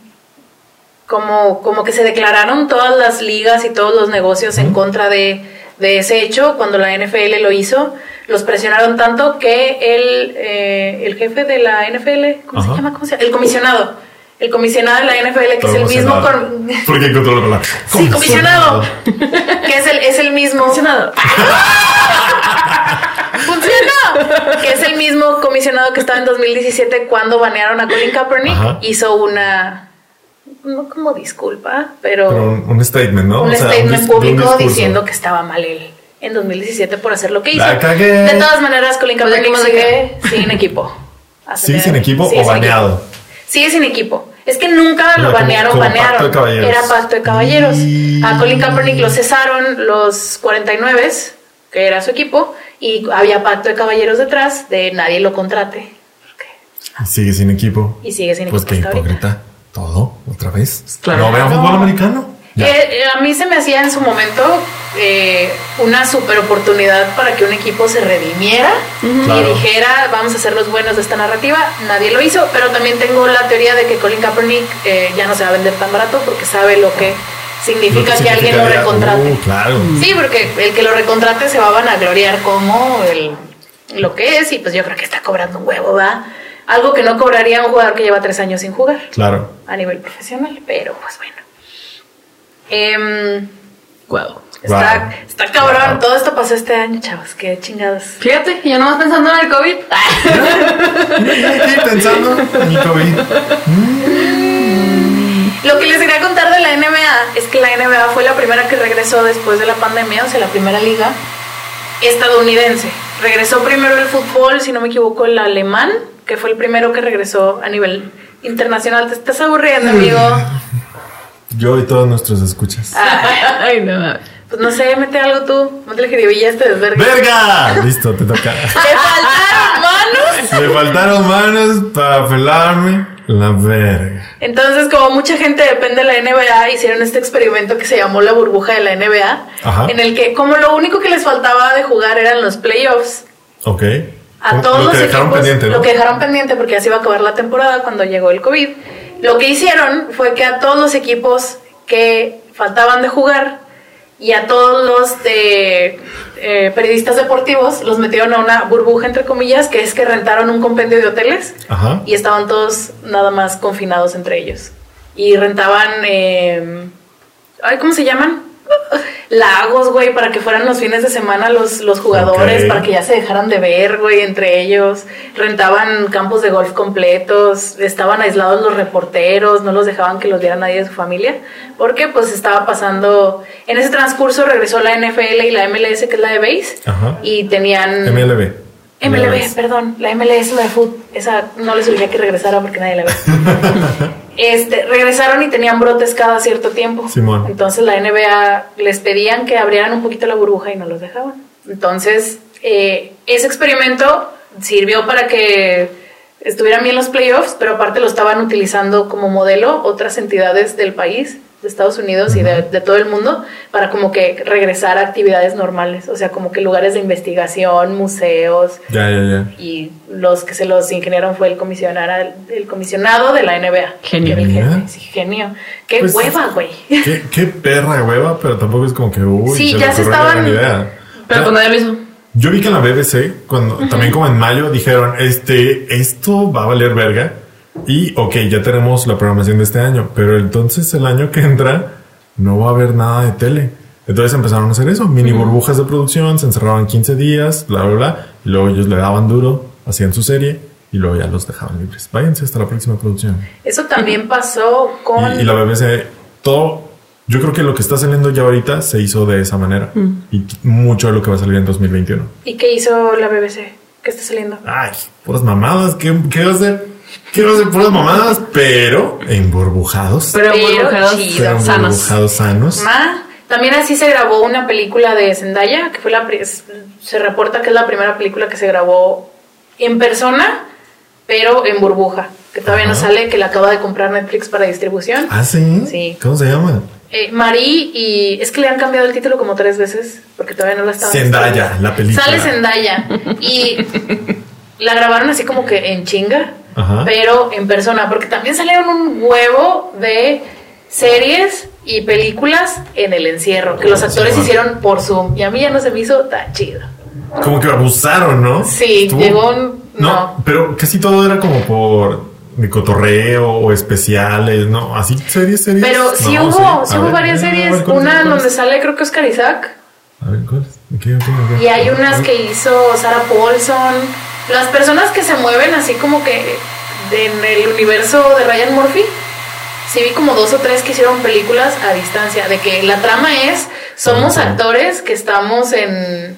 como, como que se declararon todas las ligas y todos los negocios en contra de, de ese hecho, cuando la NFL lo hizo, los presionaron tanto que el, eh, el jefe de la NFL, ¿cómo Ajá. se llama? ¿Cómo se llama? El comisionado. El comisionado de la NFL, que es el mismo... con- Porque controla la palabra. Sí, comisionado. que es el, es el mismo... Comisionado. [laughs] ¡Funcionó! Que es el mismo comisionado que estaba en 2017 cuando banearon a Colin Kaepernick. Ajá. Hizo una. No como disculpa, pero, Pero un, un statement, ¿no? un O sea, statement público un diciendo que estaba mal él en 2017 por hacer lo que hizo. La cagué. De todas maneras, Colin Pues, Kaepernick ¿cómo se sigue [laughs] sin equipo. ¿Sigue sin equipo sigue o sin baneado? equipo. Sigue sin equipo. Es que nunca lo como- banearon, como banearon. pacto de caballeros. Era pacto de caballeros. Y- A Colin Kaepernick lo cesaron los 49, que era su equipo, y había pacto de caballeros detrás de nadie lo contrate. Sigue sin equipo. Y sigue sin Pues equipo qué hasta ahorita. hipócrita. Todo, otra vez. Claro. No vean fútbol americano. Eh, eh, a mí se me hacía en su momento eh, una super oportunidad para que un equipo se redimiera Claro. y dijera vamos a ser los buenos de esta narrativa. Nadie lo hizo, pero también tengo la teoría de que Colin Kaepernick eh, ya no se va a vender tan barato porque sabe lo que significa que, alguien lo recontrate. Uh, claro. Sí, porque el que lo recontrate se va a vanagloriar como el, lo que es y pues yo creo que está cobrando un huevo, ¿va? Algo que no cobraría un jugador que lleva tres años sin jugar Claro. a nivel profesional, pero pues bueno. Wow. está, Wow. está cabrón, Wow. todo esto pasó este año, chavos, qué chingados. Fíjate, yo nomás pensando en el COVID. [laughs] Aquí pensando en mi COVID. [laughs] Lo que les quería contar de la NBA es que la NBA fue la primera que regresó después de la pandemia, o sea, la primera liga estadounidense. Regresó primero el fútbol, si no me equivoco, el alemán, que fue el primero que regresó a nivel internacional. Te estás aburriendo, amigo. Yo y todos nuestros escuchas. [laughs] Ay, no. Pues no sé, mete algo tú. Métele jiribilla este desvergue. ¡Verga! Listo, te toca. [laughs] ¡Te faltaron manos! Me faltaron manos para pelarme la verga. Entonces, como mucha gente depende de la NBA, hicieron este experimento que se llamó la burbuja de la NBA, Ajá. en el que como lo único que les faltaba de jugar eran los playoffs, Ok. a todos lo los que dejaron equipos, pendiente, ¿no? lo que dejaron pendiente porque así iba a acabar la temporada cuando llegó el COVID. Lo que hicieron fue que a todos los equipos que faltaban de jugar y a todos los eh, periodistas deportivos los metieron a una burbuja entre comillas, que es que rentaron un compendio de hoteles Ajá. y estaban todos nada más confinados entre ellos. Y rentaban, eh, ay, ¿cómo se llaman? Lagos, güey, para que fueran los fines de semana los, los jugadores, para que ya se dejaran de ver, güey, entre ellos. Rentaban campos de golf completos, estaban aislados los reporteros, no los dejaban que los viera nadie de su familia, porque pues estaba pasando, en ese transcurso regresó la NFL y la MLS, que es la de base, Ajá. y tenían... MLB. MLB, perdón, la MLS, la de fútbol, esa no les diría que regresara porque nadie la ve. [laughs] este, regresaron y tenían brotes cada cierto tiempo. Simón. Entonces la NBA les pedían que abrieran un poquito la burbuja y no los dejaban. Entonces, eh, ese experimento sirvió para que estuvieran bien los playoffs, pero aparte lo estaban utilizando como modelo otras entidades del país, de Estados Unidos y de, de todo el mundo, para como que regresar a actividades normales, o sea, como que lugares de investigación, museos, Ya, ya, ya. y los que se los ingeniaron fue el comisionado, el comisionado de la NBA. Genio. El jefe. Sí, genio. Qué Pues, hueva, güey. ¿Qué, qué perra hueva, pero tampoco es como que, uy, Sí, se ya se estaban- idea. Pero Ya- pues nadie lo hizo. Yo vi que en la BBC, cuando, también como en mayo, dijeron, este, esto va a valer verga. Y, ok, ya tenemos la programación de este año, pero entonces el año que entra no va a haber nada de tele. Entonces empezaron a hacer eso, mini burbujas de producción, se encerraban 15 días, bla, bla, bla. Y luego ellos le daban duro, hacían su serie y luego ya los dejaban libres. Váyanse hasta la próxima producción. Eso también pasó con... Y, y la BBC, todo, yo creo que lo que está saliendo ya ahorita se hizo de esa manera. Y t- mucho de lo que va a salir en 2021. ¿Y qué hizo la BBC? ¿Qué está saliendo? Ay, puras mamadas. ¿Qué, qué va a hacer? ¿Qué va a hacer? Puras mamadas, pero emburbujados. Pero, Pero burbujados chido. Pero sanos. emburbujados sanos. Ma, también así se grabó una película de Zendaya, que fue la... Se reporta que es la primera película que se grabó en persona, pero en burbuja. Que todavía no sale, que la acaba de comprar Netflix para distribución. ¿Ah, sí? Sí. ¿Cómo se llama? Eh, Marí y es que le han cambiado el título como tres veces porque todavía no la estaban Zendaya, la película. Sale Zendaya y la grabaron así como que en chinga, Ajá. pero en persona porque también salieron un huevo de series y películas en el encierro que los actores Sí. hicieron por Zoom y a mí ya no se me hizo tan chido. Como que abusaron, ¿no? Sí, llegó un- no. pero casi todo era como por de cotorreo o especiales, ¿no? Así series, series. Pero sí No, hubo, sí. hubo ver, varias ver, series, ¿cuáles, una cuáles? donde sale creo que Oscar Isaac. A ver, ¿cuáles? ¿De qué, de qué, de qué? Y hay unas que hizo Sarah Paulson. Las personas que se mueven así como que en el universo de Ryan Murphy. Sí vi como dos o tres que hicieron películas a distancia. De que la trama es, somos actores que estamos en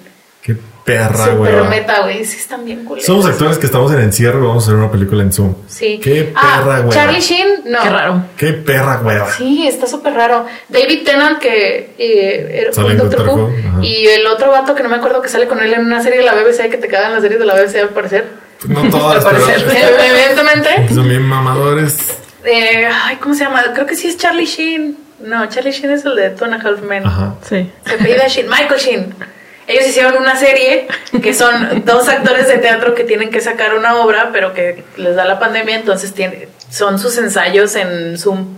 Perra, super güey. meta, güey. Sí están bien culeros. Somos actores que estamos en encierro y vamos a hacer una película en Zoom. Sí. Qué ah, perra, güey. Charlie Sheen, no. Qué raro. Qué perra, güey. Sí, está súper raro. David Tennant, que eh, era Sale un Doctor Who, y el otro vato que no me acuerdo que sale con él en una serie de la BBC, que te cagan las series de la BBC al parecer. No todas, [laughs] Al parecer. [laughs] [laughs] Evidentemente. son bien mamadores. Eh, ay, ¿cómo se llama? Creo que sí es Charlie Sheen. No, Charlie Sheen es el de Two and a Half Men. Ajá. Sí. Se apellida Sheen, Michael Sheen. Ellos hicieron una serie que son dos actores de teatro que tienen que sacar una obra, pero que les da la pandemia, entonces tiene, son sus ensayos en Zoom.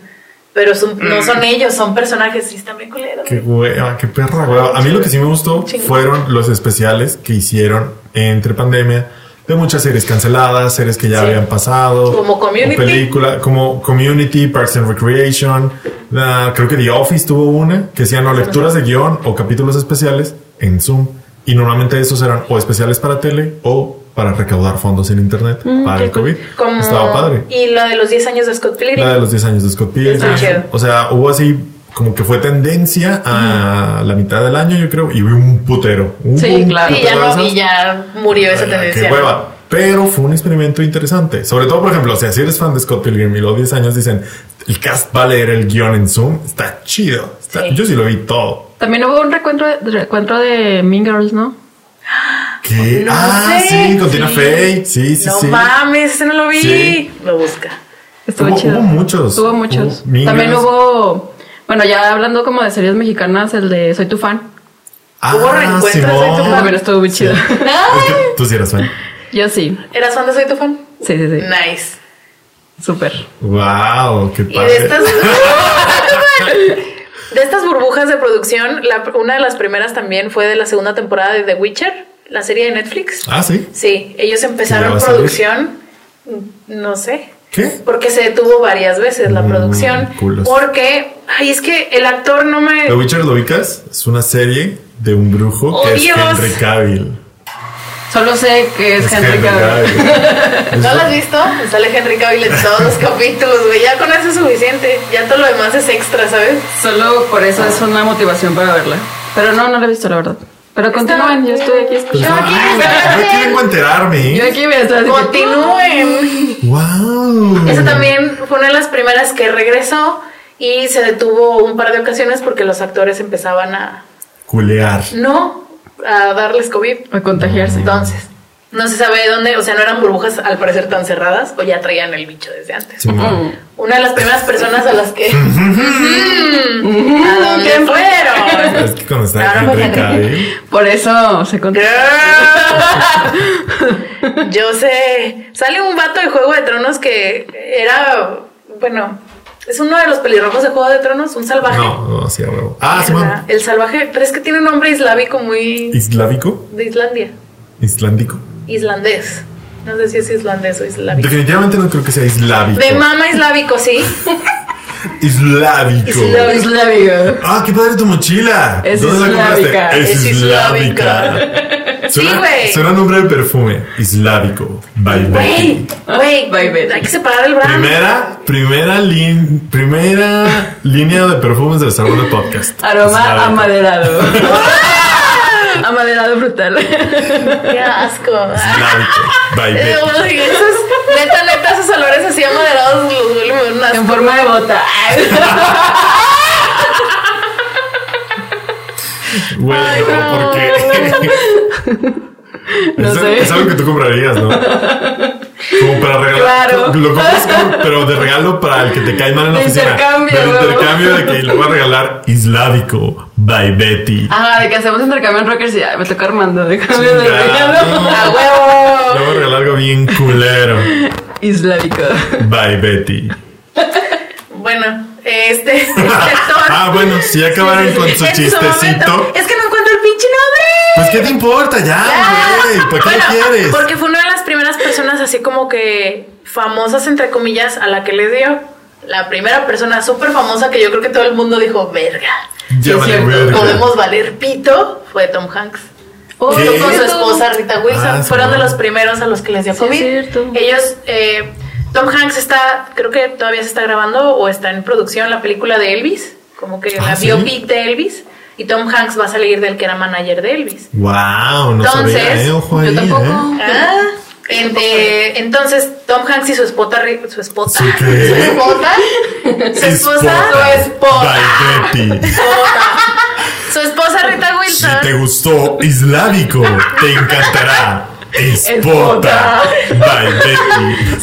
Pero son- no son ellos, son personajes y están bien culeros. Qué hueva, qué perra, hueva. A mí lo que sí me gustó Chingón. fueron los especiales que hicieron entre pandemia de muchas series canceladas, series que ya Sí. habían pasado. Como Community. película, como Community, Parks and Recreation. ah, creo que The Office tuvo una que hacían o lecturas de guion o capítulos especiales en Zoom. Y normalmente esos eran o especiales para tele o para recaudar fondos en internet para el COVID. Como, Estaba padre. Y la de los 10 años de Scott Pilgrim. La de los 10 años de Scott Pilgrim. O sea, hubo así como que fue tendencia a la mitad del año, yo creo, y hubo un putero. Un Sí, claro. y ya no, y murió esa Ay, tendencia. Qué hueva. Pero fue un experimento interesante. Sobre todo, por ejemplo, o sea, si eres fan de Scott Pilgrim y los 10 años dicen el cast va a leer el guion en Zoom, está chido. Está- Sí. Yo sí lo vi todo. También hubo un recuento, recuento de Mean Girls, ¿no? ¿Qué? No ah, sé. sí, con Tina Sí. Fey. Sí, sí, no sí. mames, ese no lo vi. Sí. Lo busca. Estuvo Hubo- chido. hubo muchos. Hubo muchos. Hubo También Girls. hubo, bueno, ya hablando como de series mexicanas, el de Soy tu fan. Ah, hubo reencuentros de Simón. tu fan. También estuvo muy chido. Es que tú sí eras fan. Yo sí. ¿Eras fan de Soy tu fan? Sí, sí, sí. Nice. Súper. Wow, qué Y de padre. estas. [laughs] de estas burbujas de producción, la- una de las primeras también fue de la segunda temporada de The Witcher, la serie de Netflix. Ah, sí. Sí, ellos ¿Que ya empezaron producción, no sé, ¿Qué? porque se detuvo varias veces la Mm, producción. culos. Porque, ay, es que el actor no me. The Witcher lo ubicas. Es una serie de un brujo ¡Oh, que es! Henry Cavill. Solo sé que es, Es Henry Cavill. Cavill. [laughs] ¿No lo has visto? Sale Henry Cavill en todos los capítulos, güey. Ya con eso es suficiente. Ya todo lo demás es extra, ¿sabes? Solo por eso es una motivación para verla. Pero no, no la he visto, la verdad. Pero continúen, yo estoy aquí Pues, escuchando. aquí, ah, espérate. yo aquí vengo a enterarme. Yo aquí voy a estar Continúen. Wow. Esa también fue una de las primeras que regresó y se detuvo un par de ocasiones porque los actores empezaban a. Culear. No, a darles COVID. A contagiarse. Entonces, no se sabe de dónde, o sea, no eran burbujas al parecer tan cerradas o ya traían el bicho desde antes. Una de las primeras personas a las que. [laughs] ¿A dónde fueron? Es que cuando Henry. Cavill. Por eso se. Girl. Yo sé. Sale un vato de Juego de Tronos que era. Bueno, es uno de los pelirrojos de Juego de Tronos, un salvaje. No, no, sí, a huevo. Ah, Simón. El salvaje, pero es que tiene un nombre islámico muy. ¿Islámico? de Islandia. ¿Islandico? Islandés. No sé si es islandés o islámico. Definitivamente no creo que sea islámico. De mama islámico, sí. [laughs] Islámico. Islámico. Islámica. Ah, qué padre tu mochila. Es ¿Dónde la compraste? islámica. Es, Es islámica. [laughs] Sí, Suena, güey. suena nombre de perfume. Islámico. By Güey, Betty. güey. Bye, Betty. Hay que separar el brand. Primera, primera, lin- primera línea de perfumes del salón de podcast. Aroma Islámico. amaderado. [laughs] [laughs] amaderado brutal. Qué asco. By Eh, Betty. uy, esos, neta, neta, esos olores así amaderados los asco. en forma de bota. Güey, Ay, no, no, ¿por qué? [laughs] No es, sé. es algo que tú comprarías, ¿no? Como para regalar. Claro. Lo compras como- pero de regalo para el que te cae mal en la De oficina. intercambio, De intercambio de que le voy a regalar Islámico by Betty. Ajá, de que hacemos intercambio en Rockers y ay, me toca Armando. De cambio de regalo. ¡A Le huevo! voy a regalar algo bien culero Islámico. by Betty. Bueno, este. este [laughs] Ah, bueno, si ya acabaron con su En su chistecito. momento- Es que no encuentro el pinche nombre. Pues, ¿qué te importa ya, Ya. Güey? ¿Para qué Bueno, lo quieres? Porque fue una de las primeras personas así como que famosas, entre comillas, a la que le dio. La primera persona súper famosa que yo creo que todo el mundo dijo, verga. Ya es vale, verga. Podemos valer pito. Fue Tom Hanks. Oh, con su esposa Rita Wilson. Ah, Fueron de los primeros a los que les dio Sí, COVID. es cierto. Ellos, eh, Tom Hanks está, creo que todavía se está grabando o está en producción la película de Elvis, como que Ah, la ¿sí? biopic de Elvis. Y Tom Hanks va a salir del que era manager de Elvis. Wow, no Entonces, sabía, eh, ojo yo ahí, tampoco. eh. Ah, en- eh, entonces Tom Hanks y su esposa, Ri- su esposa, ¿Su qué? su esposa, [laughs] su esposa, su esposa, By Betty. [laughs] su esposa Rita Si Wilson. te gustó Islámico, te encantará. Espota. By Betty.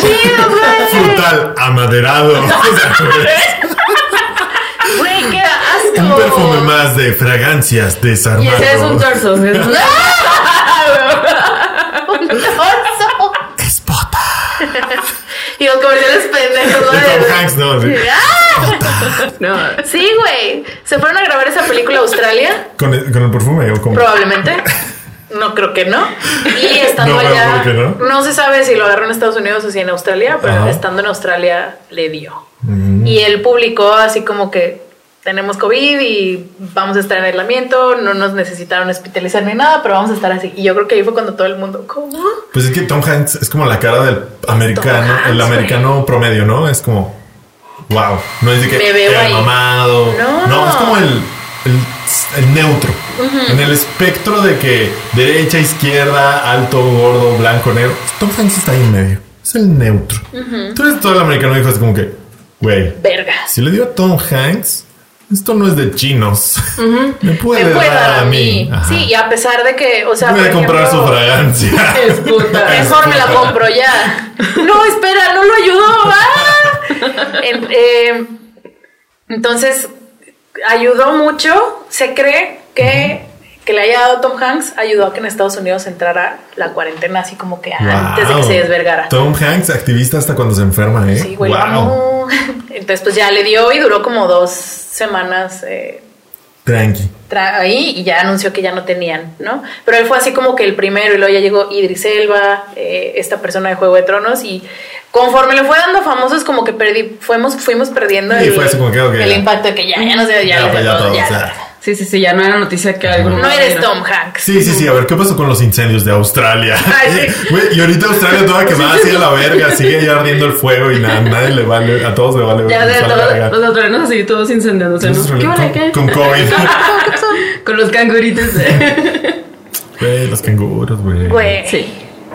Chidos, güey. Frutal amaderado. [laughs] O sea, Güey, qué asco. Un perfume más de fragancias Y desarmado. ese es un [laughs] [laughs] torso. es un- Un torso. Espota. Y los comerciales pendejos, ¿no? De Tom De- Hanks, no. Sí. ¡Ah! No. Sí, güey. Se fueron a grabar esa película a Australia, ¿Con el, con el perfume o con probablemente. No creo que no. Y estando No, allá, ¿por qué no? se sabe si lo agarró en Estados Unidos o si en Australia, pero Ajá. estando en Australia le dio. Mm. Y él publicó así como que tenemos COVID y vamos a estar en aislamiento, no nos necesitaron hospitalizar ni nada, pero vamos a estar así. Y yo creo que ahí fue cuando todo el mundo, ¿cómo? Pues es que Tom Hanks es como la cara del americano, el americano promedio, ¿no? Es como, wow. No es de que Me veo el ahí. mamado. No. es como el, el, el neutro. En el espectro de que derecha, izquierda, alto, gordo, blanco, negro. Tom Hanks está ahí en medio. Es el neutro. Entonces todo el americano dijo así como que, güey, Verga. si le dio a Tom Hanks, esto no es de chinos. [laughs] Me puede, Me puede dar a mí. Sí, y a pesar de que, o sea, por comprar su fragancia. [laughs] Es puta. [laughs] Mejor me la compro ya. No, espera, no lo ayudó. ¡Ah! Eh, entonces, ayudó mucho. Se cree que, que le haya dado Tom Hanks ayudó a que en Estados Unidos entrara la cuarentena así como que antes de que se desvergara. Tom Hanks, activista hasta cuando se enferma, ¿eh? Sí, güey, Wow. [laughs] Entonces, pues ya le dio y duró como dos semanas eh, Tranqui. tra- ahí y ya anunció que ya no tenían, ¿no? Pero él fue así como que el primero y luego ya llegó Idris Elba, eh, esta persona de Juego de Tronos y conforme le fue dando famosos como que perdí, fuimos, fuimos perdiendo el, fue así como que, ok, el ya. impacto de que ya, ya no sé, ya, Ya, ya, pues, ya todo, todo, ya. o sea. Sí, sí, sí, ya no era noticia que algún. No eres Tom Hanks. Sí, sí, sí. A ver, ¿qué pasó con los incendios de Australia? [laughs] Ay, sí. [laughs] Güey, y ahorita Australia toda quemada así a la verga. Sigue ya ardiendo el fuego y nada, nadie le vale, a todos le vale. Ya de todos los australianos así todos incendiándose, ¿no? ¿Qué con, vale qué? con COVID. [laughs] Con los canguritos. de- Güey, los canguros, güey. Güey. Sí.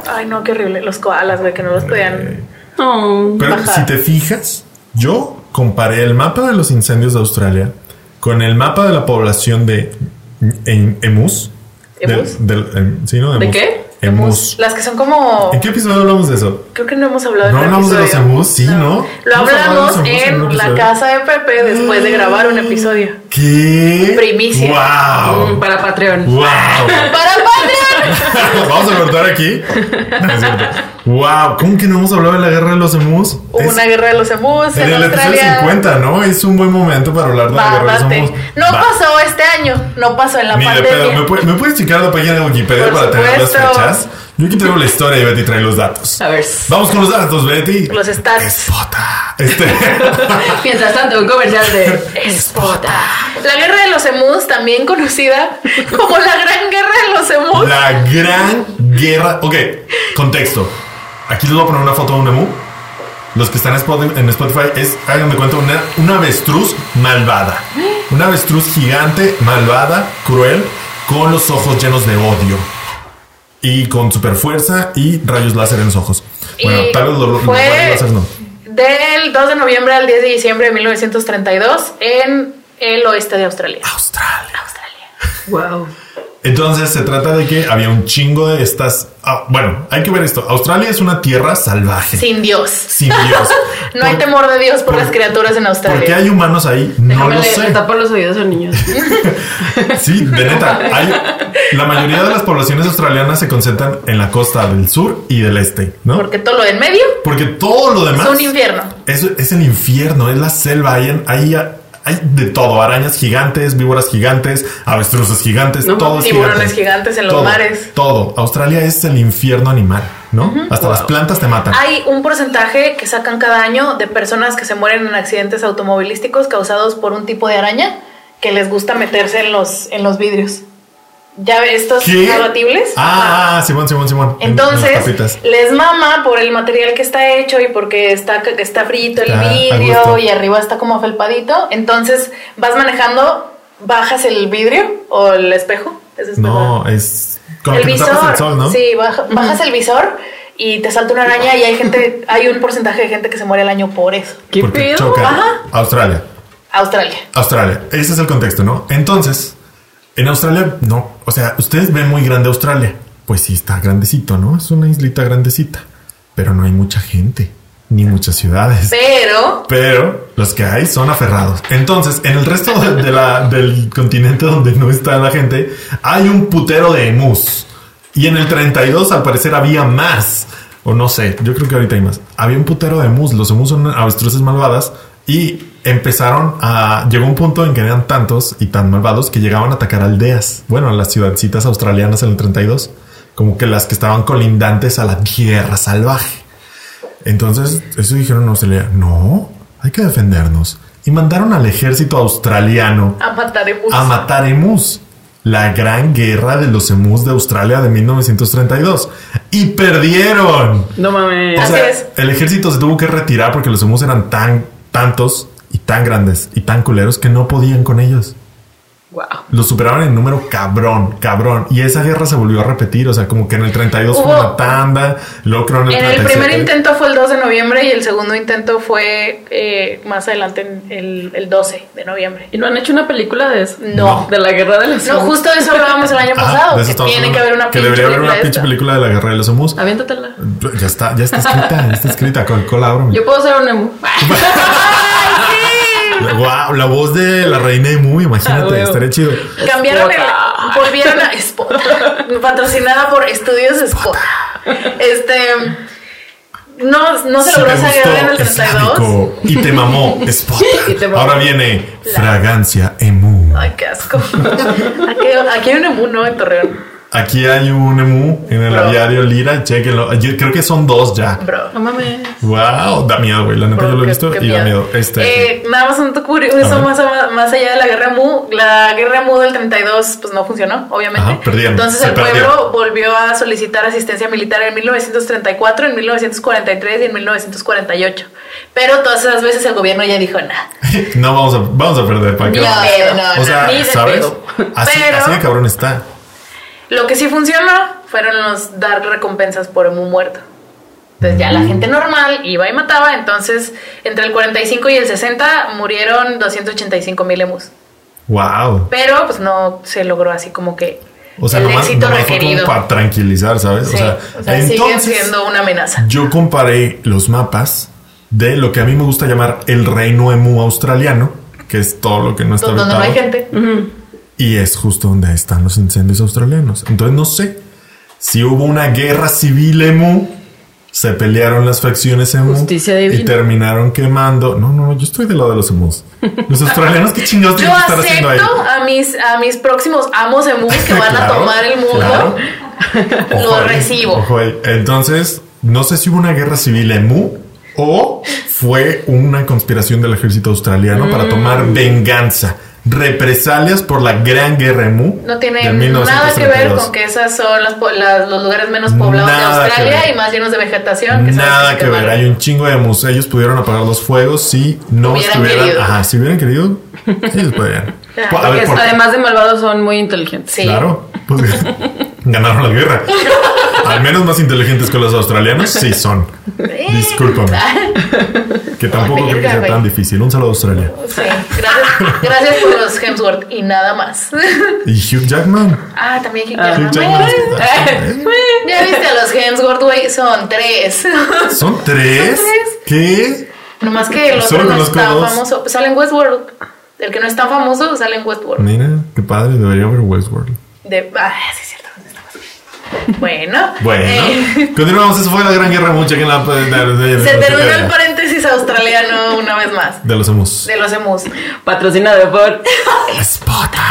Ay, no, qué horrible. Los koalas, güey, que no los podían. Oh. Pero Bajar. si te fijas, yo comparé el mapa de los incendios de Australia con el mapa de la población de en, emus. ¿Emus? Del, del- em, sí, ¿no? ¿De Emus. qué? Emus. Las que son como. ¿En qué episodio hablamos de eso? Creo que no hemos hablado ¿No en el hablamos de los emus? Sí, ¿no? Lo ¿Hemos hablado de hablamos en la casa de Pepe después de grabar un episodio. ¿Qué? Primicia. ¡Wow! Mm, Para Patreon. ¡Wow! [laughs] ¡Para Patreon! [laughs] Vamos a cortar aquí. [laughs] No, es cierto. ¡Wow! ¿Cómo que no hemos hablado de la guerra de los emus? Hubo una guerra de los emus en en, el Australia. 50, ¿no? Es un buen momento para hablar de la guerra de los emus. No Va. pasó este año, no pasó en la Ni de pandemia. pedo. ¿Me, puede- ¿Me puedes checar la página de Wikipedia Por para tener las supuesto. fechas? Yo aquí traigo la historia y Betty trae los datos. A ver. Vamos con los datos, Betty. Los stats. Espota. Este. [laughs] Mientras tanto, un comercial de Spota. La guerra de los emus, también conocida como la gran guerra de los emus. la gran guerra. Ok, contexto. Aquí les voy a poner una foto de un emu. Los que están en Spotify, es, hagan de cuenta, una, una avestruz malvada. Una avestruz gigante, malvada, cruel, con los ojos llenos de odio. Y con super fuerza y rayos láser en los ojos. Bueno, Y tal vez los, los fue rayos láser no. Del 2 de noviembre al 10 de diciembre de 1932 en el oeste de Australia. Australia. Australia. Wow. Entonces se trata de que había un chingo de estas. ah, bueno, hay que ver esto. Australia es una tierra salvaje. Sin Dios. Sin Dios. [laughs] No hay temor de Dios por, por- las criaturas en Australia. ¿Por qué hay humanos ahí? No Déjame lo le, sé. le tapo los oídos al niño. [laughs] Sí, de neta. Hay, [laughs] la mayoría de las poblaciones australianas se concentran en la costa del sur y del este, ¿no? Porque todo lo de en medio Porque todo lo demás es un infierno. es, es el infierno, es la selva. Hay, hay, hay de todo: arañas gigantes, víboras gigantes, avestruces gigantes, No, todo es tiburones gigante. gigantes en los Todo, mares. Todo. Australia es el infierno animal, ¿no? Hasta las plantas te matan. Hay un porcentaje que sacan cada año de personas que se mueren en accidentes automovilísticos causados por un tipo de araña que les gusta meterse en los, en los vidrios. ¿Ya estos ¿Qué? abatibles? Ajá. Ah, Simón, Simón, Simón. En- en las Entonces, les mama por el material que está hecho y porque está, está frito el vidrio y arriba está como afelpadito. Entonces, vas manejando, bajas el vidrio o el espejo. ¿Es espejo? No, es como el visor. tapas el sol, ¿no? Sí, baja- bajas el visor y te salta una araña y hay gente, [laughs] hay un porcentaje de gente que se muere al año por eso. ¿Qué Porque pedo? chocan. Ajá. Australia. Australia. Australia. Ese es el contexto, ¿no? Entonces, en Australia, no. O sea, ustedes ven muy grande Australia. Pues sí, está grandecito, ¿no? Es una islita grandecita. Pero no hay mucha gente, ni muchas ciudades. Pero Pero los que hay son aferrados. Entonces, en el resto de, de la- del continente donde no está la gente, hay un putero de emus. Y en el 32, al parecer, había más. O no sé, yo creo que ahorita hay más. Había un putero de emus. Los emus son avestruces malvadas. Y empezaron a. Llegó un punto en que eran tantos y tan malvados que llegaban a atacar aldeas. Bueno, a las ciudadcitas australianas en el 32. Como que las que estaban colindantes a la tierra salvaje. Entonces, eso dijeron en Australia, no, hay que defendernos. y mandaron al ejército australiano A matar emus. a matar emus. La gran guerra de los emus de Australia de 1932. Y perdieron. No mames. O Así sea, es. el ejército se tuvo que retirar porque los emus eran tan tantos y tan grandes y tan culeros que no podían con ellos. Wow. Los superaban en número cabrón, cabrón. Y esa guerra se volvió a repetir. O sea, como que en el 32 fue Hubo- una tanda, luego creo en el En el 37. primer intento fue el 2 de noviembre y el segundo intento fue eh, más adelante en el, el 12 de noviembre. ¿Y no han hecho una película de eso? No. De la guerra de los No, justo de eso hablábamos el año Ajá, pasado. de eso que tiene que haber una Que debería haber película una pinche película de la guerra de los emus. Aviéntatela. Ya está, ya está escrita, ya está escrita. Colabórame. Yo puedo ser un [laughs] [laughs] Wow, la voz de la reina Emu, Ah, imagínate, huevo. estaría chido. Cambiaron Spota. el. Volvieron a Spot. patrocinada por Estudios Spot. Este. No, no se Si logró guerra en el gustó, es 32. sádico y te mamó, Spot. [laughs] Y te mamó. Ahora viene Fragancia Emu. Ay, qué asco. [laughs] Aquí, aquí hay un emu, ¿no? En Torreón. Aquí hay un Emu en el Bro. aviario Lira, chequenlo. Yo creo que son dos ya. Bro. No mames. Wow, da miedo, güey. La neta Bro, yo lo he qué- visto qué y da miedo. Este. Eh, nada más un curioso, más, más allá de la guerra Mu. La guerra Mu del 32 pues no funcionó, obviamente. Ajá, perdieron, Entonces se el pueblo perdieron. volvió a solicitar asistencia militar en 1934, en 1943 y en 1948. Pero todas esas veces el gobierno ya dijo nada. [laughs] no vamos a, vamos a perder para qué Ni vamos? pedo, no, O sea, ni de ¿sabes? Así, Pero- así de cabrón está. Lo que sí funcionó fueron los dar recompensas por emu muerto. Entonces ya la gente normal iba y mataba. Entonces, entre el 45 y el 60 murieron 285 mil emus. Wow. Pero pues no se logró así como que O sea, el nomás, éxito nomás fue como requerido. para tranquilizar, ¿sabes? Sí, o sea, o sea, siguen entonces siendo una amenaza. yo comparé los mapas de lo que a mí me gusta llamar el reino emu australiano, que es todo lo que no está Donde no hay habitado. gente. Y es justo donde están los incendios australianos. Entonces no sé si hubo una guerra civil emu, se pelearon las facciones emu y terminaron quemando. No, no, yo estoy del lado de los emus. Los [laughs] australianos, qué chingados Yo tienen que estar haciendo ahí. acepto a mis, a mis próximos amos emus que van a [laughs] tomar el mundo. claro. [laughs] Lo ahí, recibo. Entonces, no sé si hubo una guerra civil emu o fue una conspiración del ejército australiano Mm. para tomar venganza, represalias por la gran guerra emu. No tiene de nada que ver 1932. con que esas son las, po- las- los lugares menos poblados Nada de Australia y más llenos de vegetación. Que Nada que ver, hay un chingo de emus. Ellos pudieron apagar los fuegos si no Hubieran estuvieran. querido. Ajá, si hubieran querido, [laughs] ellos podrían. Ah, A además de malvados son muy inteligentes. Sí. Claro, pues [laughs] ganaron la guerra. [laughs] Al menos más inteligentes que los australianos, sí son. Discúlpame. Que tampoco creo que sea tan difícil. Un saludo a Australia. Sí, gracias, gracias por los Hemsworth y nada más. Y Hugh Jackman. Ah, también Hugh Ah. Jackman. Hugh Jackman es- Ya viste a los Hemsworth, güey, son tres. ¿Son tres? Son tres. ¿Qué? Nomás que el otro no es tan dos. famoso. Sale en Westworld. El que no es tan famoso sale en Westworld. Mira, qué padre, debería haber Westworld. De, ah, sí, es cierto. ¿dónde está Westworld? Bueno. Bueno, eh, continuamos. Eso fue la gran guerra mucha que la de, de- de- se de- terminó el paréntesis australiano una vez más. de los emus. De los emus. Patrocinado por. Spota.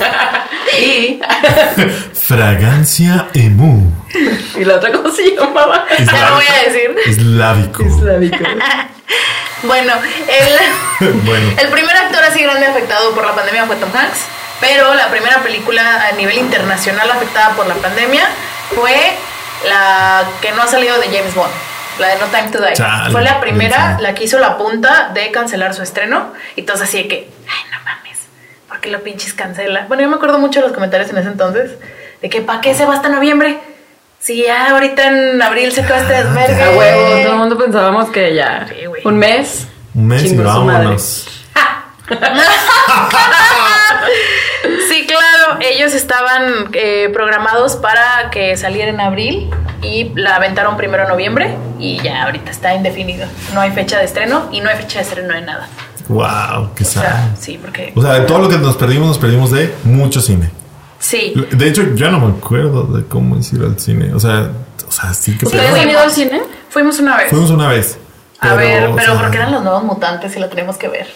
[laughs] Y [laughs] Fragancia emu. ¿Y la otra cómo se llamaba? ya lo voy a decir. Eslávico. Islámico. [laughs] Bueno, el, Bueno. el primer actor así grande afectado por la pandemia fue Tom Hanks, pero la primera película a nivel internacional afectada por la pandemia fue la que no ha salido de James Bond, la de No Time to Die. Chale, fue la primera, la que hizo la punta de cancelar su estreno, y todos así de que, ay, no mames, ¿por qué lo pinches cancela? Bueno, yo me acuerdo mucho de los comentarios en ese entonces, de que, ¿para qué se va hasta noviembre? Si ya ahorita en abril se acaba este desvergue. A huevo, todo el mundo pensábamos que ya. Sí, un mes. Un mes y vámonos. [laughs] [laughs] Ellos estaban eh, programados para que saliera en abril y la aventaron primero en noviembre y ya ahorita está indefinido. No hay fecha de estreno y no hay fecha de estreno de nada. Wow, qué O sea, sad. sí, porque O sea, de todo lo que nos perdimos, nos perdimos de mucho cine. sí. De hecho, ya no me acuerdo de cómo es ir al cine. O sea, o sea, sí que ¿Ustedes. ¿Has ido al cine? Fuimos una vez. Fuimos una vez. a ver, o pero sea, porque eran los nuevos mutantes y la tenemos que ver.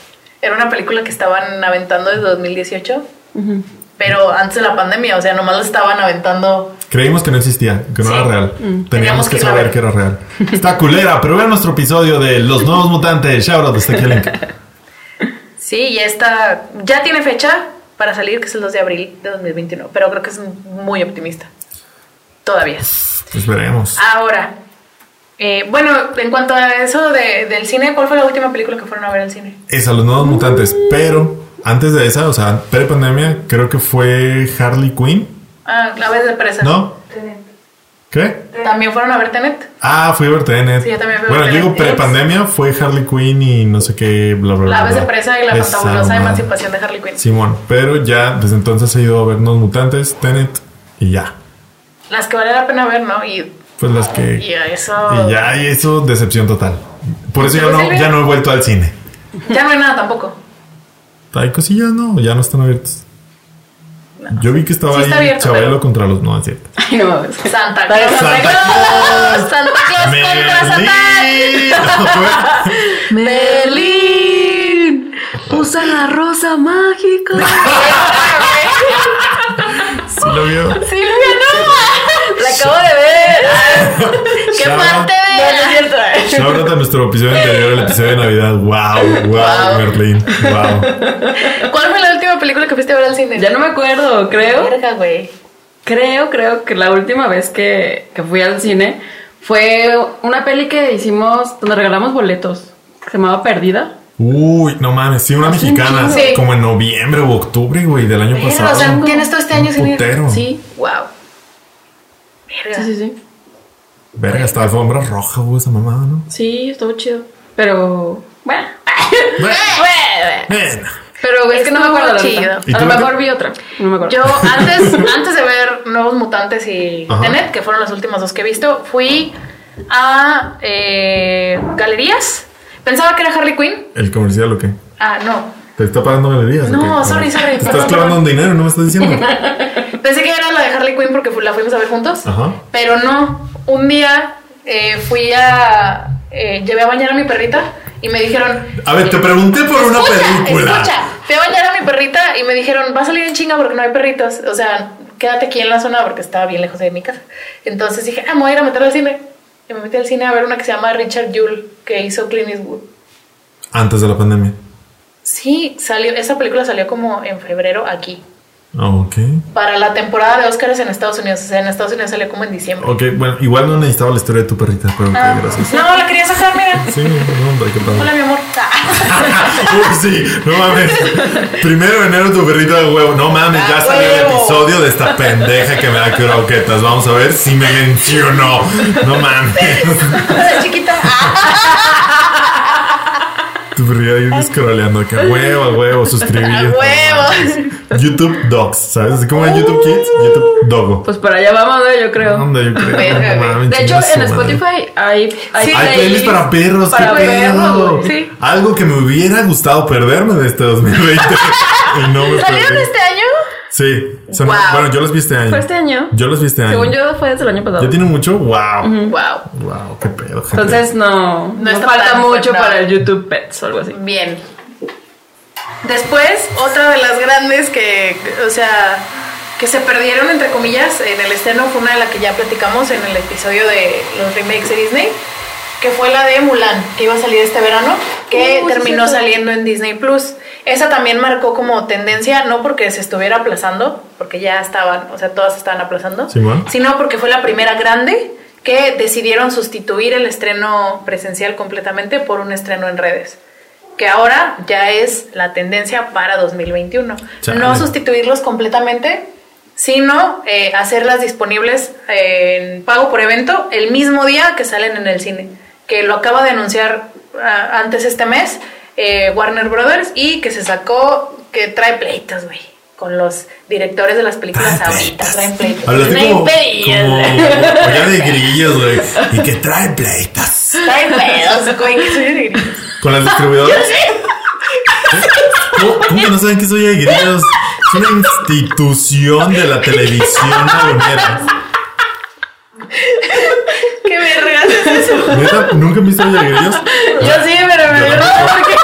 Era una película que estaban aventando desde 2018. Pero antes de la pandemia, o sea, nomás la estaban aventando. Creímos que no existía, que no Sí. era real. Teníamos Teníamos que que saber que era real. Está culera, [laughs] pero vean nuestro episodio de Los Nuevos Mutantes. Shout out, [laughs] está aquí el link. Sí, y esta ya tiene fecha para salir, que es el 2 de abril de 2021, pero creo que es muy optimista. Todavía. Pues veremos. Ahora, eh, bueno, en cuanto a eso de- del cine, ¿cuál fue la última película que fueron a ver al cine? Es a los nuevos mutantes, pero antes de esa, o sea, pre-pandemia, creo que fue Harley Quinn, Ah, la vez de presa. ¿no? ¿Qué? ¿También fueron a ver Tenet? Ah, fui a ver Tenet. Sí, yo también fui a Bueno, ver yo digo pre-pandemia fue Harley Quinn y no sé qué, bla, bla, bla. La vez de presa y la Esa fantabulosa emancipación de Harley Quinn. Simón, pero ya desde entonces he ido a ver Nuevos Mutantes, Tenet y ya. Las que vale la pena ver, ¿no? Y, Pues las que... y a eso. Y ya, y eso, decepción total. Por eso ya Pues, no, ya no he vuelto al cine. Ya no hay nada tampoco. Hay cosillas, no, ya no están abiertos. Yo vi que estaba Sí ahí abierto, Chabelo pero- contra los. No, es cierto. Ay, no mames. Santa Claus. Santa Santa Claus. Santa Claus contra Satán. Berlín, [laughs] usa la rosa mágica. [laughs] Sí lo vio. Silvia, no. La acabo de ver. [laughs] ¿Qué parte de.? Shout out a nuestro episodio anterior, el episodio de Navidad. Wow, wow, Wow. Merlín. Wow. ¿Cuál fue la última película que fuiste a ver al cine? Ya no me acuerdo, creo. Verga, güey. Creo, creo que la última vez que, que fui al cine fue una peli que hicimos donde regalamos boletos. que Se llamaba Perdida. Uy, no mames, sí, una un mexicana. Sí. Como en noviembre o octubre, güey, del año Verga, pasado. o sea, tienes todo este año sin ir. Sí, Wow. Verga. sí, sí, sí. Verga, hasta alfombra roja, güey, esa mamada, ¿no? Sí, estuvo chido. Pero, bueno. Bueno. [laughs] Pero es que no me acuerdo. la chido. verdad. ¿Y A lo mejor vi otra. No me acuerdo. Yo [laughs] antes, antes de ver Nuevos Mutantes y Ajá. Tenet, que fueron las últimas dos que he visto, fui a eh, galerías. Pensaba que era Harley Quinn. ¿El comercial o qué? Ah, no. ¿Te está pagando galerías? No, sorry, sorry, Te estás perdón, clavando un dinero, ¿no me estás diciendo? [laughs] Pensé que era la de Harley Quinn porque la fuimos a ver juntos. Ajá. Pero no. Un día eh, fui a. eh, llevé a bañar a mi perrita y me dijeron. A ver, te pregunté por una película. Escucha, fui a bañar a mi perrita y me dijeron, va a salir en chinga porque no hay perritos. O sea, quédate aquí en la zona porque estaba bien lejos de mi casa. Entonces dije, ah, me voy a ir a meter al cine. Y me metí al cine a ver una que se llama Richard Jewell, que hizo Clint Eastwood. Antes de la pandemia. Sí, salió, esa película salió como en febrero aquí. Ah, Ok. Para la temporada de Oscars en Estados Unidos. O sea, en Estados Unidos salió como en diciembre. Ok, bueno, igual no necesitaba la historia de tu perrita, pero Ah, gracias. no, la quería sacar, mira. Sí, no, qué padre. Hola, mi amor. [laughs] Uy, sí, no mames. Primero de enero tu perrita de huevo. No mames, ya ¡A salió el episodio de esta pendeja que me da croquetas. Vamos a ver si me mencionó. No mames. [laughs] Chiquita. Tu perrita ahí scrolleando acá. Huevo, huevo, suscribir. A huevo. [laughs] [laughs] YouTube Dogs, ¿sabes? Así como en YouTube Kids, YouTube Dogo. Pues para allá vamos, ¿no? yo creo. ¿Dónde yo creo? Verga, No güey. mames, De hecho, en. Spotify hay, hay, Sí. Hay playlists para perros, para qué perros, pedo. güey. Sí. Algo que me hubiera gustado perderme de este 2020. [laughs] y no me ¿Salieron perdí. este año? Sí. Wow. Bueno, yo los vi este año. Fue este año. Yo los vi este año. Según yo, fue desde el año pasado. ¿Ya tiene mucho? Wow. Wow. Wow, qué pedo, gente. Entonces, no, no, falta mucho para el YouTube Pets o algo así. Bien. Después, otra de las grandes que, o sea, que se perdieron, entre comillas, en el estreno fue una de la que ya platicamos en el episodio de los remakes de Disney, que fue la de Mulan, que iba a salir este verano, que Uh, sí, terminó saliendo en Disney Plus. Esa también marcó como tendencia, no porque se estuviera aplazando, porque ya estaban, o sea, todas estaban aplazando, sino porque fue la primera grande que decidieron sustituir el estreno presencial completamente por un estreno en redes. Que ahora ya es la tendencia para 2021. Chale. No sustituirlos completamente, sino eh, hacerlas disponibles eh, en pago por evento el mismo día que salen en el cine. Que lo acaba de anunciar ah, antes este mes eh, Warner Brothers y que se sacó, que trae pleitos, güey. Con los directores de las películas Trae ahorita pleitos. traen pleitos. Hablaste Traen como, como [laughs] de grillos, güey. Y que trae pleitas. Traen pedos, güey. que soy de grillos. Con las distribuidoras. [laughs] ¿Cómo, cómo que no saben que soy de grillos? Es una institución de la televisión [laughs] lagunera. ¿Qué vergas es eso? ¿Neta? ¿Nunca han visto? Yo sí, pero me dio porque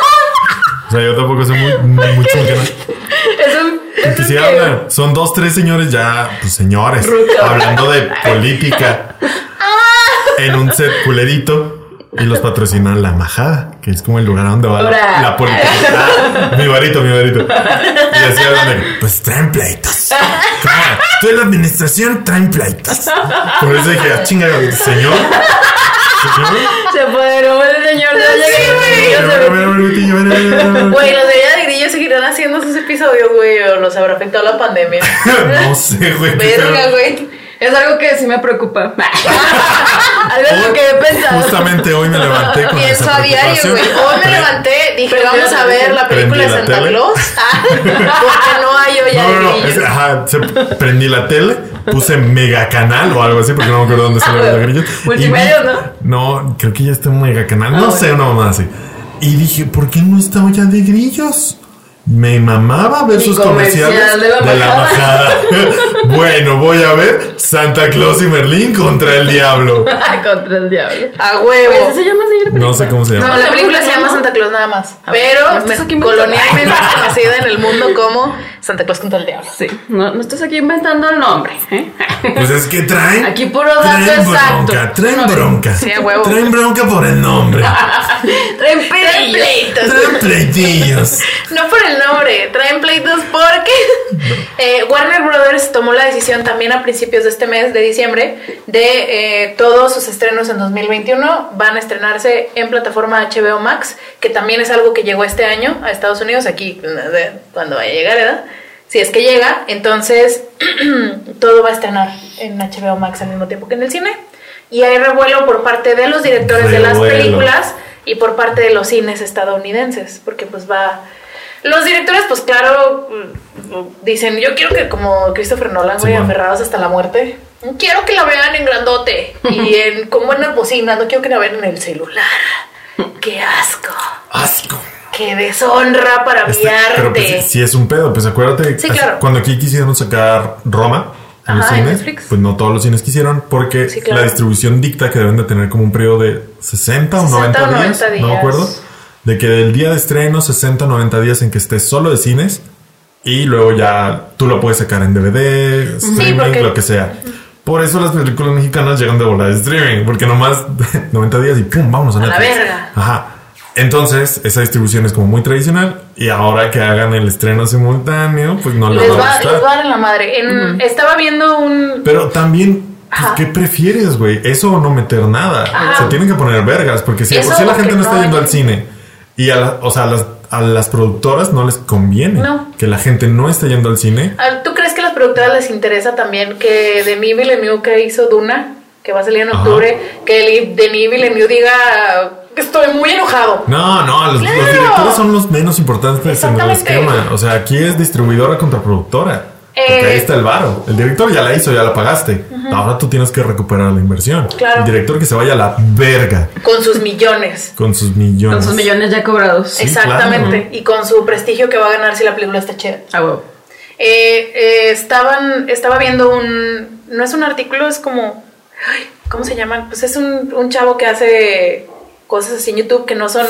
O sea, yo tampoco soy muy, chunquera. Es un. es si hablan, son dos, tres señores ya, pues señores, hablando de política en un set culerito. y los patrocina la majada, que es como el lugar donde va la, la política. Ah, mi varito, mi varito. Y así hablan de pues traen pleitos. Claro, tú en la administración traen pleitos. Por eso dije, ah, chinga, señor. [laughs] Se apoderó el señor de Güey, los de ella de grillo seguirán haciendo esos episodios, güey, o los habrá afectado la pandemia. [laughs] No sé, güey. Verga, güey. Es algo que sí me preocupa. [laughs] Algo en lo que he pensado. Justamente hoy me levanté con Pienso esa a diario, güey. Hoy me levanté, dije, Prendí vamos la a ver la película de la Santa. Claus. [laughs] Ah, porque no hay olla No, no, de no. grillos. es- ajá, se- prendí la tele, puse mega canal o algo así, porque no me acuerdo dónde salió los grillos. y Multimedia, ¿no? No, creo que ya está en mega canal. No Ah, sé, una mamá así. Y dije, ¿por qué no está olla de grillos? Me mamaba ver sus comercial comerciales de la majada. majada. [laughs] bueno, voy a ver Santa Claus y Merlín contra el diablo. [laughs] Contra el diablo. A ¿Ese huevo. se llama así? No sé cómo se No, llama. la película se llama Santa Claus nada más. Pero ¿no colonialmente conocida en el mundo como Santa Claus contra el diablo. Sí, no, no estás aquí inventando el nombre. ¿eh? Pues es que traen. Aquí puro dato traen exacto. bronca, traen bronca. Sí, a huevo. Traen bronca por el nombre. [laughs] Traen pleitos. traen pleitillos. No por el nombre, traen pleitos porque eh, Warner Brothers tomó la decisión también a principios de este mes de diciembre de eh, todos sus estrenos en 2021 van a estrenarse en plataforma HBO Max, que también es algo que llegó este año a Estados Unidos, aquí no sé cuando vaya a llegar, ¿verdad? Si es que llega, entonces [clears throat] todo va a estrenar en HBO Max al mismo tiempo que en el cine. Y hay revuelo por parte de los directores de las películas y por parte de los cines estadounidenses, porque pues va... Los directores, pues claro, mm, dicen, yo quiero que como Christopher Nolan, güey, Simón. aferrados hasta la muerte, quiero que la vean en grandote y [laughs] en, con buenas bocinas, no quiero que la vean en el celular. ¡Qué asco! Asco. ¡Qué deshonra para mi Este, pero arte! pues, si es un pedo, pues acuérdate, Sí, claro. cuando aquí quisieron sacar Roma en los Ajá, en cines, Netflix. pues no todos los cines quisieron porque Sí, claro. la distribución dicta que deben de tener como un periodo de 60 o 60 90, o 90 días, no me días. acuerdo, de que del día de estreno 60 o 90 días en que estés solo de cines y luego ya tú lo puedes sacar en DVD, streaming, porque- lo que sea. Por eso las películas mexicanas llegan de volar de streaming, porque nomás [laughs] 90 días y pum, vámonos a A la Netflix. verga. Ajá. Entonces, esa distribución es como muy tradicional y ahora que hagan el estreno simultáneo, pues no les, Les va a gustar. les va a dar en la madre. En- Estaba viendo un... Pero también, pues, Ajá. ¿qué prefieres, güey? Eso o no meter nada. Ajá. Se tienen que poner vergas, porque si de por la gente que no está no yendo al cine y a, la- o sea, a las, a las productoras no les conviene No. que la gente no esté yendo al cine. ¿Tú crees que a las productoras les interesa también que Denis Villeneuve que hizo Duna, que va a salir en Ajá. octubre, que el Denis Villeneuve diga que estoy muy enojado? No, no, los, directores son los menos importantes en el esquema. O sea, aquí es distribuidora contra productora. Porque Eh, ahí está el varo. El director ya la hizo, ya la pagaste. Ahora tú tienes que recuperar la inversión. Claro. El director que se vaya a la verga Con sus millones. con sus millones. Con sus millones ya cobrados. Sí, Exactamente. claro. Y con su prestigio que va a ganar si la película está chida. Ah, huevo. Eh, eh, estaban, estaba viendo un. No es un artículo, es como. ay, ¿Cómo se llama? Pues es un, un chavo que hace cosas así en YouTube que no son.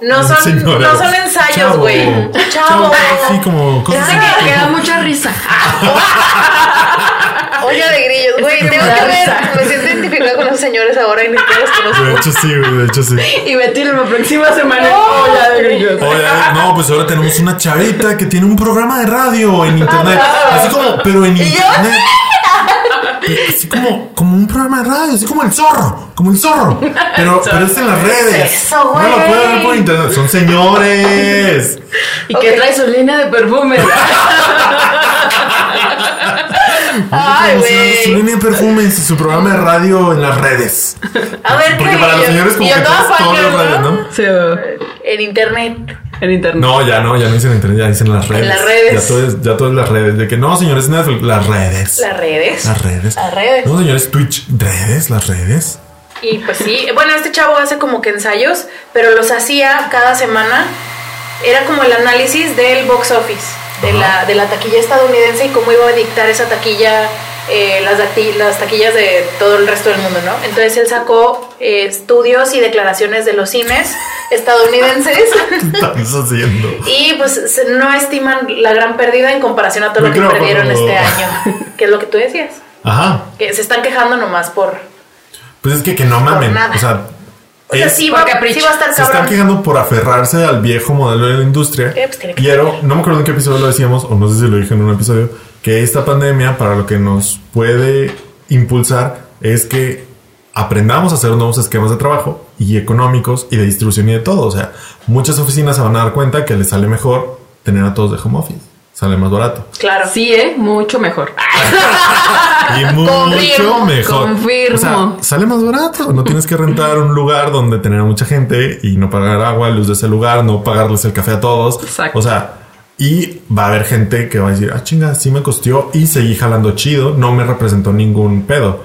No son, Señora. no son ensayos, Chavo. güey. Chavo, Chavo. sí, como cosas así. que, que da mucha risa. [laughs] Olla de grillos, güey. que Tengo que ver. Me siento identificada con esos señores ahora y ni siquiera los De conozco. hecho, sí, güey, de hecho, sí. Y Betty la próxima semana. No. Ya de grillos. Oye, no, pues ahora tenemos una chavita que tiene un programa de radio en internet. Ah, Así como, pero en yo? internet. Así como, como un programa de radio, así como el zorro, como el zorro. Pero, pero es en las redes. Eso, no lo pueden ver por internet. Son señores. [laughs] Y que Ok. trae su línea de perfumes. [laughs] Ay, si Su güey. línea de perfumes y su programa de radio en las redes. A ver, Porque para los señores como que toda todo, todo fangirl, es radio, ¿no? En internet. en internet. No, ya no, ya no dicen en internet, ya dicen en las redes. las redes. Ya todo es, ya todo es las redes. De que no, señores, Netflix, las redes. Las redes. Las redes. Las redes. No, señores, Twitch, redes, las redes. Y pues sí, bueno, este chavo hace como que ensayos, pero los hacía cada semana. Era como el análisis del box office, de, la, de la taquilla estadounidense y cómo iba a dictar esa taquilla, eh, las, taquillas de todo el resto del mundo, ¿no? Entonces él sacó eh, estudios y declaraciones de los cines estadounidenses. [laughs] ¿Qué estás haciendo? Y pues no estiman la gran pérdida en comparación a todo lo que perdieron este [laughs] año, que es lo que tú decías, Ajá. que se están quejando nomás por... Pues es que que no mamen. nada. O sea, O sea, sí va, sí va a estar se están quejando por aferrarse al viejo modelo de la industria. Eh, pues Pero no me acuerdo en qué episodio lo decíamos, o no sé si lo dije en un episodio, que esta pandemia para lo que nos puede impulsar es que aprendamos a hacer nuevos esquemas de trabajo y económicos y de distribución y de todo. O sea, muchas oficinas se van a dar cuenta que les sale mejor tener a todos de home office. Sale más barato. Claro. Sí, ¿eh? Mucho mejor. [laughs] Y mucho Confirmo, mejor. confirmo. O sea, sale más barato. No tienes que rentar un lugar donde tener a mucha gente y no pagar agua, luz de ese lugar, no pagarles el café a todos. Exacto. O sea, y va a haber gente que va a decir, ah, chinga, sí me costeó y seguí jalando chido, no me representó ningún pedo.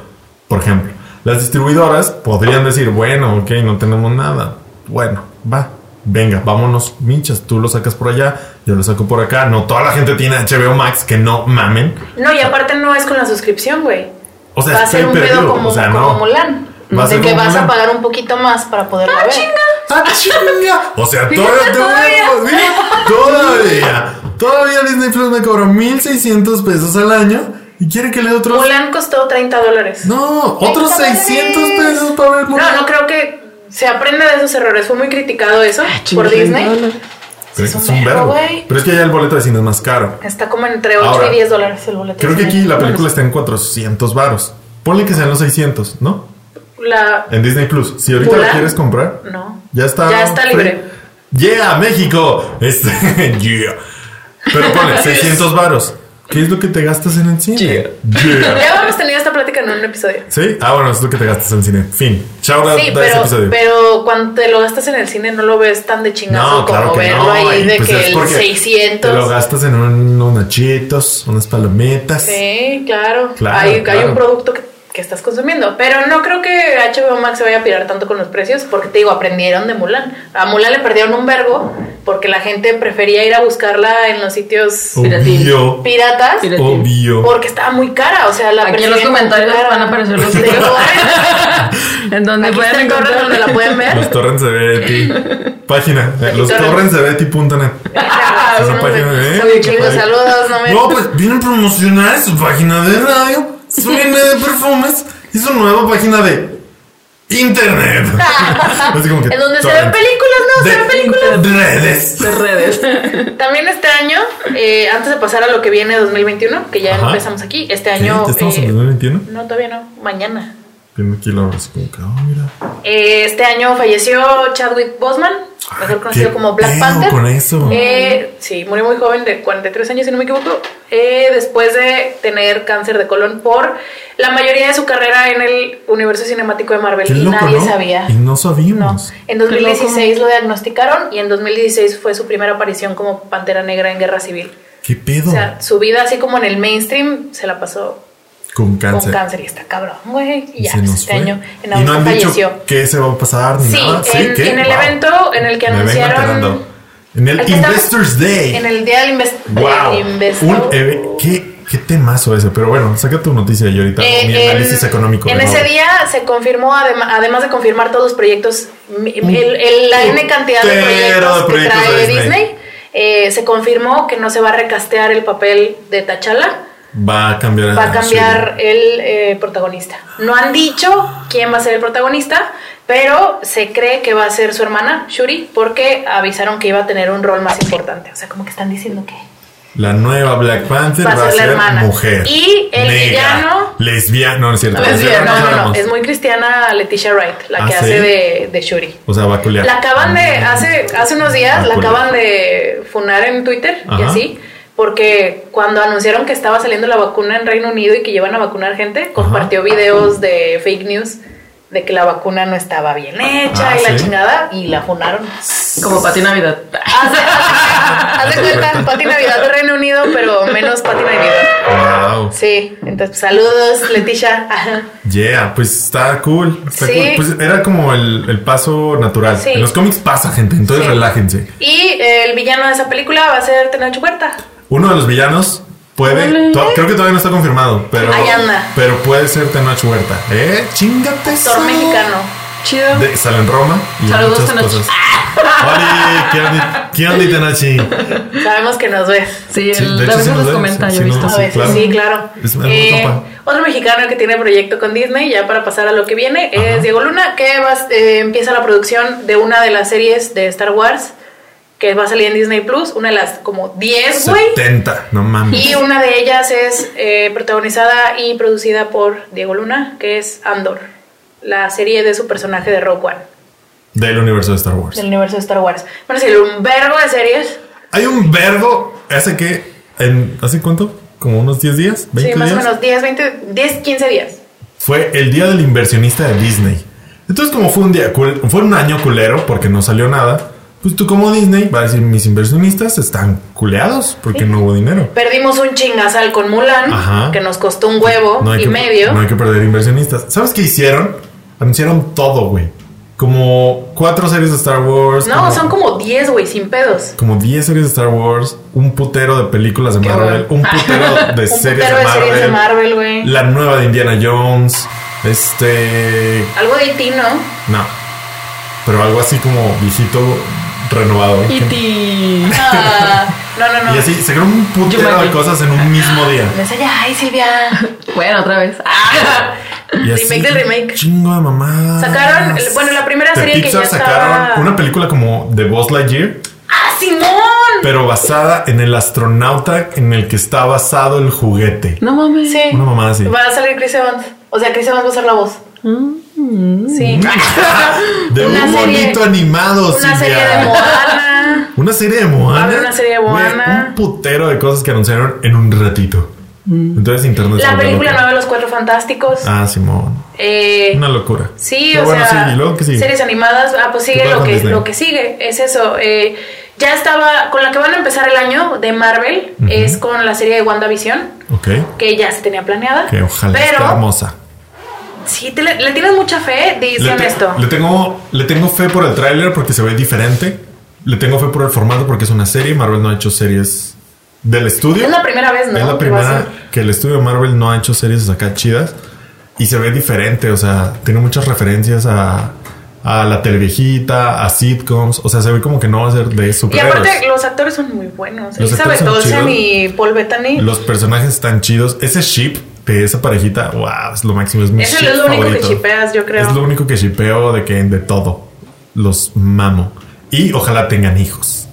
Por ejemplo, las distribuidoras podrían decir, bueno, ok, no tenemos nada. Bueno, va. Venga, vámonos, minchas, tú lo sacas por allá, yo lo saco por acá. No, toda la gente tiene HBO Max, que no mamen. No, y aparte no es con la suscripción, güey. O sea, va a ser un pedo como, o sea, como no. Mulan. Va de que vas Mulan. a pagar un poquito más para poderla ver. ¡Ah, chinga! O sea, todavía, todavía, todavía, todavía Disney Plus me cobró 1600 pesos al año y quiere que le otros. Mulan costó 30 dólares. No, otros 30 600 dólares. pesos para ver Mulan. No, no creo que se aprenda de esos errores. Fue muy criticado eso Ah, por Disney. dólares. Pero es es un verbo. Pero es que ya el boleto de cine es más caro. Está como entre 8 Ahora, y 10 dólares el boleto. Creo de que cine. aquí la película está en 400 varos. Ponle que sean los 600, ¿no? La... En Disney Plus. Si ahorita la ¿Mulan? quieres comprar, No. ya está. Ya está free. libre. Yeah, México. [laughs] Este, yeah. Pero ponle [laughs] 600 varos. ¿Qué es lo que te gastas en el cine? Yeah. Yeah. Ya hemos tenido esta plática en un episodio. ¿Sí? Ah, bueno, es lo que te gastas en cine. Fin. Out Sí, de ese pero, episodio. pero cuando te lo gastas en el cine no lo ves tan de chingazo no, claro como que verlo no. ahí y de pues que es el porque 600. Te lo gastas en un- unos nachitos, unas palomitas. Sí, claro. Claro, hay, hay claro. un producto que, que estás consumiendo. Pero no creo que HBO Max se vaya a pirar tanto con los precios porque te digo, aprendieron de Mulan. A Mulan le perdieron un vergo porque la gente prefería ir a buscarla en los sitios Obvio. piratas. Obvio. porque estaba muy cara. O sea, la Aquí en los comentarios cara. van a aparecer los [laughs] sitios. [laughs] en donde Aquí pueden encontrar donde la pueden ver. Los torrents de Betty. Página. eh, [laughs] Los torrents. de Betty.net. Ah, Esa página, de- ¿eh? saludos, no me... No, pues vienen promocionar su página de radio, su línea de perfumes y su nueva página de internet. [laughs] Así como que en donde se ven películas, no, se De ven películas. redes. de redes. [laughs] También este año, eh, antes de pasar a lo que viene 2021, que ya Ajá. empezamos aquí, este año... ¿Ya estamos eh, en 2021? No, todavía no, mañana. Viendo aquí la hora así como que, oh, mira. Eh, este año falleció Chadwick Boseman, mejor conocido ¿Qué como Black Panther. con eso? Eh, sí, murió muy joven, de 43 años, si no me equivoco, eh, después de tener cáncer de colon por la mayoría de su carrera en el universo cinemático de Marvel. Qué y loco, nadie ¿no? sabía. Y no No, sabíamos. en 2016 lo diagnosticaron y en 2016 fue su primera aparición como Pantera Negra en Guerra Civil. ¿Qué pedo? O sea, su vida así como en el mainstream se la pasó con cáncer. con cáncer y está cabrón, güey. Y ya, pues, este fue. año en y no agosto han dicho falleció. qué se va a pasar ni Sí, nada. en, ¿qué? en el Wow. evento en el que Me anunciaron. En el está. Investors Day. En el día del invest wow. investor. Un eve- ¿Qué, qué temazo ese. Pero bueno, saca tu noticia y ahorita Eh, mi en- análisis económico. En de ese día se confirmó, adema- además de confirmar todos los proyectos, el, el- la N cantidad de proyectos, de proyectos que de trae Disney. Disney, eh, se confirmó que no se va a recastear el papel de T'Challa, Va a cambiar. va a cambiar el eh, protagonista. No han dicho quién va a ser el protagonista, pero se cree que va a ser su hermana, Shuri, porque avisaron que iba a tener un rol más importante. O sea, como que están diciendo que La nueva Black Panther Va a va a ser la ser mujer. Y el negra, villano- Lesbiana. No, no es cierto. Lesbiana no, no, no, es muy cristiana Leticia Wright, la Ah, que ¿sí? hace de, de Shuri. O sea, va a culiar. La acaban de, hace, hace unos días, Ah, la acaban de funar en Twitter y Ajá. así, porque cuando anunciaron que estaba saliendo la vacuna en Reino Unido y que llevan a vacunar gente, compartió videos de fake news de que la vacuna no estaba bien hecha Ah, y la ¿sí? chingada y la funaron. Como Pati Navidad. Haz [laughs] de- haz de cuenta, Pati Navidad de Reino Unido, pero menos Pati Navidad. Wow. Sí, entonces saludos, Leticia. Ajá. Yeah, pues está cool. Está Sí. cool. Pues era como el, el paso natural. Sí. En los cómics pasa, gente. Entonces Sí. relájense. Y eh, el villano de esa película va a ser Tenoch Huerta. Uno de los villanos puede. Creo que todavía no está confirmado, pero. Ahí anda. Pero puede ser Tenoch Huerta. ¿Eh? Chingate. Actor mexicano. Chido. De, sale en Roma. Y Saludos, muchas Tenoch. [laughs] ¿Qué onda, Tenachi? Sabemos que nos ves. Sí, Sí, él de hecho sí nos comenta, sí, yo he visto. A veces, claro. sí, claro. Es Eh, otro mexicano que tiene proyecto con Disney, ya para pasar a lo que viene, es Diego Luna, que va, eh, empieza la producción de una de las series de Star Wars que va a salir en Disney Plus, una de las como 10, güey. 70, no mames. Y una de ellas es eh, protagonizada y producida por Diego Luna, que es Andor, la serie de su personaje de Rogue One, Del universo de Star Wars. del universo de Star Wars. A salir un vergo de series. Hay un verbo, hace que, en, ¿hace cuánto? Como unos 10 días, 20 Sí, más días. o menos 10, 20, 10, 15 días. Fue el día del inversionista de Disney. Entonces, como fue un día, fue un año culero porque no salió nada, pues tú como Disney va a decir, mis inversionistas están culeados porque no hubo dinero. Perdimos un chingazal con Mulan, Ajá. que nos costó un huevo No y que, medio. No hay que perder inversionistas. ¿Sabes qué hicieron? Anunciaron todo, güey. Como cuatro series de Star Wars. No, son como 10, güey, sin pedos. como 10 series de Star Wars, un putero de películas de Marvel, un putero [laughs] de Un series putero de de Marvel, series de Marvel, güey. la nueva de Indiana Jones, este, Algo de ti, ¿no? no, pero algo así como viejito renovado. Y ti. Ah, no, no, no. Y así se creó un putero de cosas en un mismo día. Me enseña, ay, Silvia. Bueno, otra vez. Ah, Y así, Remake del remake. Chingo de mamadas. Sacaron, bueno, la primera De serie que Pixar ya sacaron estaba- una película como de Buzz Lightyear, ¡Ah, Simón! pero basada en el astronauta en el que está basado el juguete. no mames. Sí. Una mamada así. Va a salir Chris Evans. O sea, Chris Evans va a ser la voz. Sí. [laughs] De Una un serie- bonito animado, Una serie de Moana. Una serie de Moana. Una serie de Güey, Moana. un putero de cosas que anunciaron en un ratito. Entonces internet La película nueva de los Cuatro Fantásticos. Ah, Simón. Eh, Una locura. Sí, Pero o bueno, sea, sí, series animadas, ah, pues sigue ¿Qué pasa lo que, Disney? lo que sigue, es eso. eh, ya estaba, con la que van a empezar el año de Marvel, es con la serie de WandaVision, Ok. que ya se tenía planeada. Que ojalá pero, esté hermosa. Sí, te le, le tienes mucha fe, dicen esto. le tengo, le tengo fe por el tráiler porque se ve diferente. Le tengo fe por el formato porque es una serie. Marvel no ha hecho series del estudio. Es la primera vez, ¿no? Es la primera que el estudio Marvel no ha hecho series acá chidas. Y se ve diferente. O sea, tiene muchas referencias a, a la televiejita, a sitcoms. O sea, se ve como que no va a ser de Y superhéroes. aparte, los actores son muy buenos. Los Elizabeth Olsen y Paul Bettany. Los personajes están chidos. Ese ship de esa parejita, wow, es lo máximo. Es mi Eso es lo único que favorito. shipeas, yo creo. Es lo único que shipeo de que de todo. Los mamo. Y ojalá tengan hijos.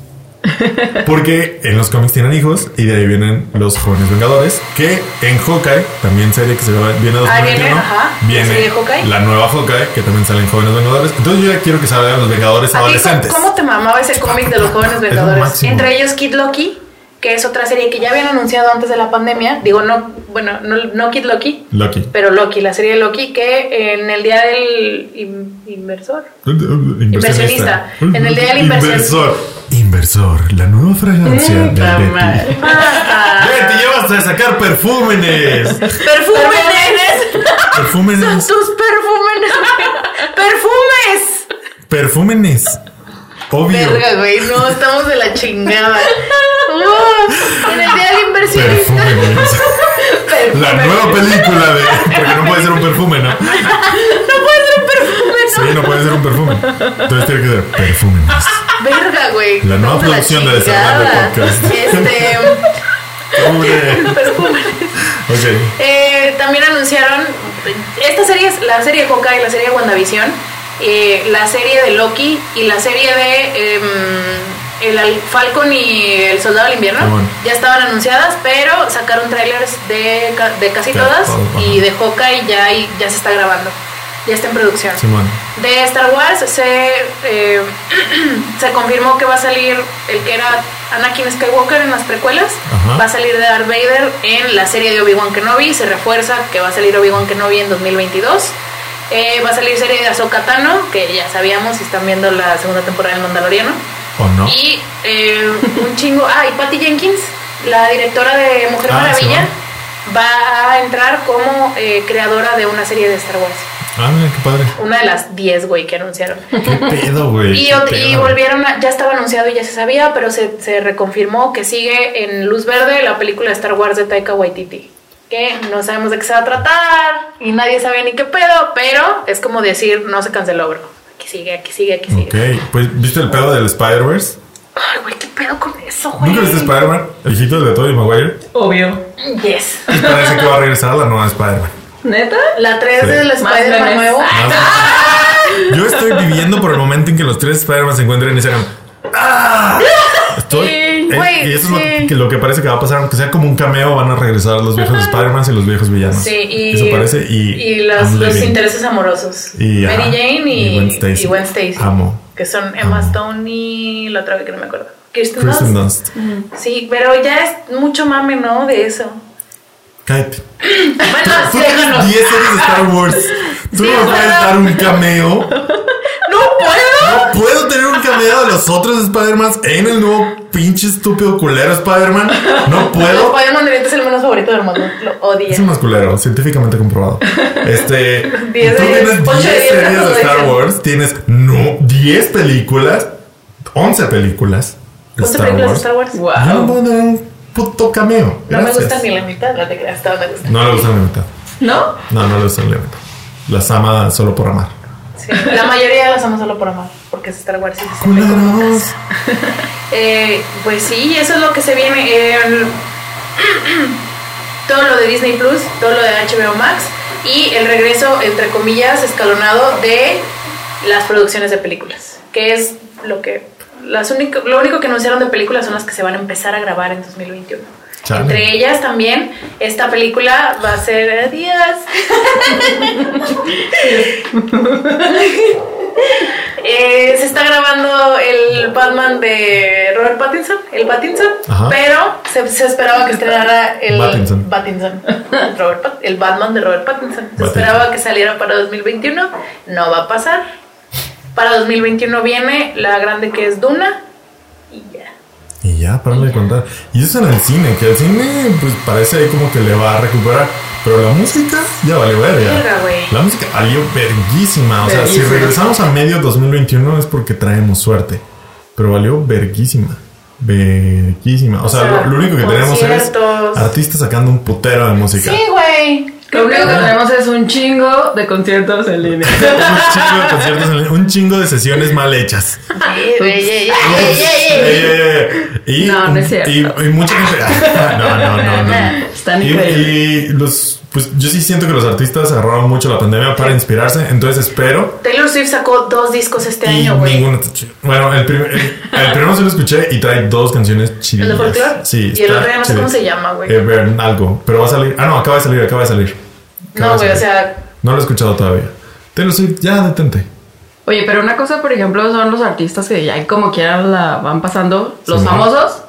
[laughs] Porque en los cómics tienen hijos y de ahí vienen los jóvenes vengadores. Que en Hawkeye, también serie que se viene Ah, 2021, viene, ajá, viene Hawkeye. la nueva Hawkeye, que también salen jóvenes vengadores. Entonces yo ya quiero que salgan los vengadores ¿A ti adolescentes. cómo, te mamaba ese cómic de los jóvenes lo vengadores? Entre ellos Kid Loki, que es otra serie que ya habían anunciado antes de la pandemia. Digo, no, bueno, no, no Kid Loki, Loki. pero Loki, la serie de Loki, que en el día del in- inversor. Inversionista. En el día del. Inversor. Inversor, la nueva fragancia de Puta Betty. [laughs] Betty, ya vas a sacar perfúmenes. ¡Perfúmenes! Perfúmenes. ¡Tus perfúmenes! ¡Perfumes! Perfúmenes. Obvio. Verga, güey, no, estamos de la chingada. [laughs] Uh, en el día del inversionista. [laughs] La nueva película de. Porque no puede ser un perfume, ¿no? [laughs] No puede ser un perfume, Sí, no puede ser un perfume. Entonces tiene que ser perfúmenes. Verga, güey. La nueva de producción de Desarmando chingada. Podcast. Este. Ok. Eh, también anunciaron. Esta serie es la serie de Hawkeye, la serie de WandaVision, eh, la serie de Loki y la serie de. em, el Al- Falcon y el Soldado del Invierno bueno. ya estaban anunciadas, pero sacaron trailers de, de casi todas todo, y de Hawkeye ya, hay- ya se está grabando, ya está en producción. De Star Wars se, eh, [clears throat] se confirmó que va a salir el que era Anakin Skywalker en las precuelas. Ajá. Va a salir de Darth Vader en la serie de Obi-Wan Kenobi. Se refuerza que va a salir Obi-Wan Kenobi en 2022. Eh, va a salir serie de Ahsoka Tano, que ya sabíamos si están viendo la segunda temporada del Mandaloriano. ¿O no? Y eh, un chingo. Ah, y Patty Jenkins, la directora de Mujer Ah, Maravilla, va a entrar como eh, creadora de una serie de Star Wars. Ah, mira, qué padre. Una de las 10, güey, que anunciaron. Qué pedo, güey. Y, y volvieron a, ya estaba anunciado y ya se sabía, pero se, se reconfirmó que sigue en luz verde la película de Star Wars de Taika Waititi. Que no sabemos de qué se va a tratar y nadie sabe ni qué pedo, pero es como decir, no se canceló, bro. Aquí sigue, aquí sigue, aquí sigue. Ok, pues ¿viste el pedo del Spider-Verse? Ay, güey, qué pedo con eso, güey. ¿Nunca viste Spider-Man? El hijito de Tobey Maguire. Obvio. Yes. Pues parece que va a regresar la nueva Spider-Man. ¿Neta? La 3 Sí. del Spider-Man nuevo. Más- Yo estoy viviendo por el momento en que los tres Spider-Man se encuentren y se hagan. ¡Ah! Estoy. Sí, eh, y eso sí. es lo que, lo que parece que va a pasar. Aunque sea como un cameo, van a regresar los viejos Spider-Man y los viejos villanos. Sí, y, Eso parece. Y, y los, intereses amorosos. Y, Mary Jane y, y Gwen Stacy. Amo. Que son Emma Amo. Stone y la otra vez que no me acuerdo. Kirsten, Kristen Dunst. Dunst. Sí, pero ya es mucho mame, ¿no? De eso. Cállate. Bueno, Tú déjanos. tienes 10 series de Star Wars. Tú Sí, no me puedes dar un cameo. ¡No puedo! No puedo tener un cameo de los otros Spider-Man en el nuevo pinche estúpido culero Spider-Man. No [laughs] puedo. Spider-Man de es el menos favorito del mundo. Lo odia. Es un más culero, científicamente comprobado. Este. [laughs] Diez tú de diez, tienes ocho 10 de diez, series de Star. Wars. Tienes no, 10 películas. 11 películas. De ¿Cuántas películas de Star Wars? Wow. Puto cameo. No me gusta ni la mitad, no te creas, esta me gusta. No le gusta la mitad. ¿No? No, no le gusta la mitad. Las ama solo por amar. Sí, la mayoría las amo solo por amar, porque es Star Wars y. [laughs] Eh, pues sí, eso es lo que se viene. eh, [clears throat] todo lo de Disney Plus, todo lo de HBO Max y el regreso, entre comillas, escalonado de las producciones de películas, que es lo que. Las único, lo único que anunciaron de películas son las que se van a empezar a grabar en 2021. Chale. Entre ellas también, esta película va a ser. Adiós. [laughs] Eh, se está grabando el Batman de Robert Pattinson, el Pattinson, Ajá. pero se, se esperaba que estrenara el Pattinson. Pattinson, [laughs] Robert el Batman de Robert Pattinson. Se Pattinson. esperaba que saliera para 2021, no va a pasar. Para 2021 viene la grande que es Duna y ya. Y ya, para de contar. Y eso en el cine, que el cine, pues parece ahí como que le va a recuperar. Pero la música ya valió verga. La música valió verguísima. O sea, si regresamos a medio 2021 es porque traemos suerte. Pero valió verguísima. Verguísima. O, sea, lo, único que tenemos es artistas sacando un putero de música. Sí, güey. Lo único que tenemos es [laughs] un chingo de conciertos en línea. un chingo de conciertos, en- un chingo de sesiones mal hechas. Y, No, no es cierto. Y, y mucha gente. [laughs] No, no, no, no. Están Y, y los, pues yo sí siento que los artistas agarraron mucho la pandemia para inspirarse, entonces espero. Taylor Swift sacó dos discos este y año, güey. ninguno. Bueno, el, prim- el, el primero sí lo escuché y trae dos canciones ¿El chidas. de folclore? Sí. Y el otro ya no sé cómo se llama, güey. Eh, algo. Pero va a salir. Ah, no, acaba de salir, acaba de salir. No, güey, o sea, No lo he escuchado todavía. Taylor Swift, ya detente. Oye, pero una cosa, por ejemplo, son los artistas que ya como quieran la van pasando, los Sí, ¿no? famosos,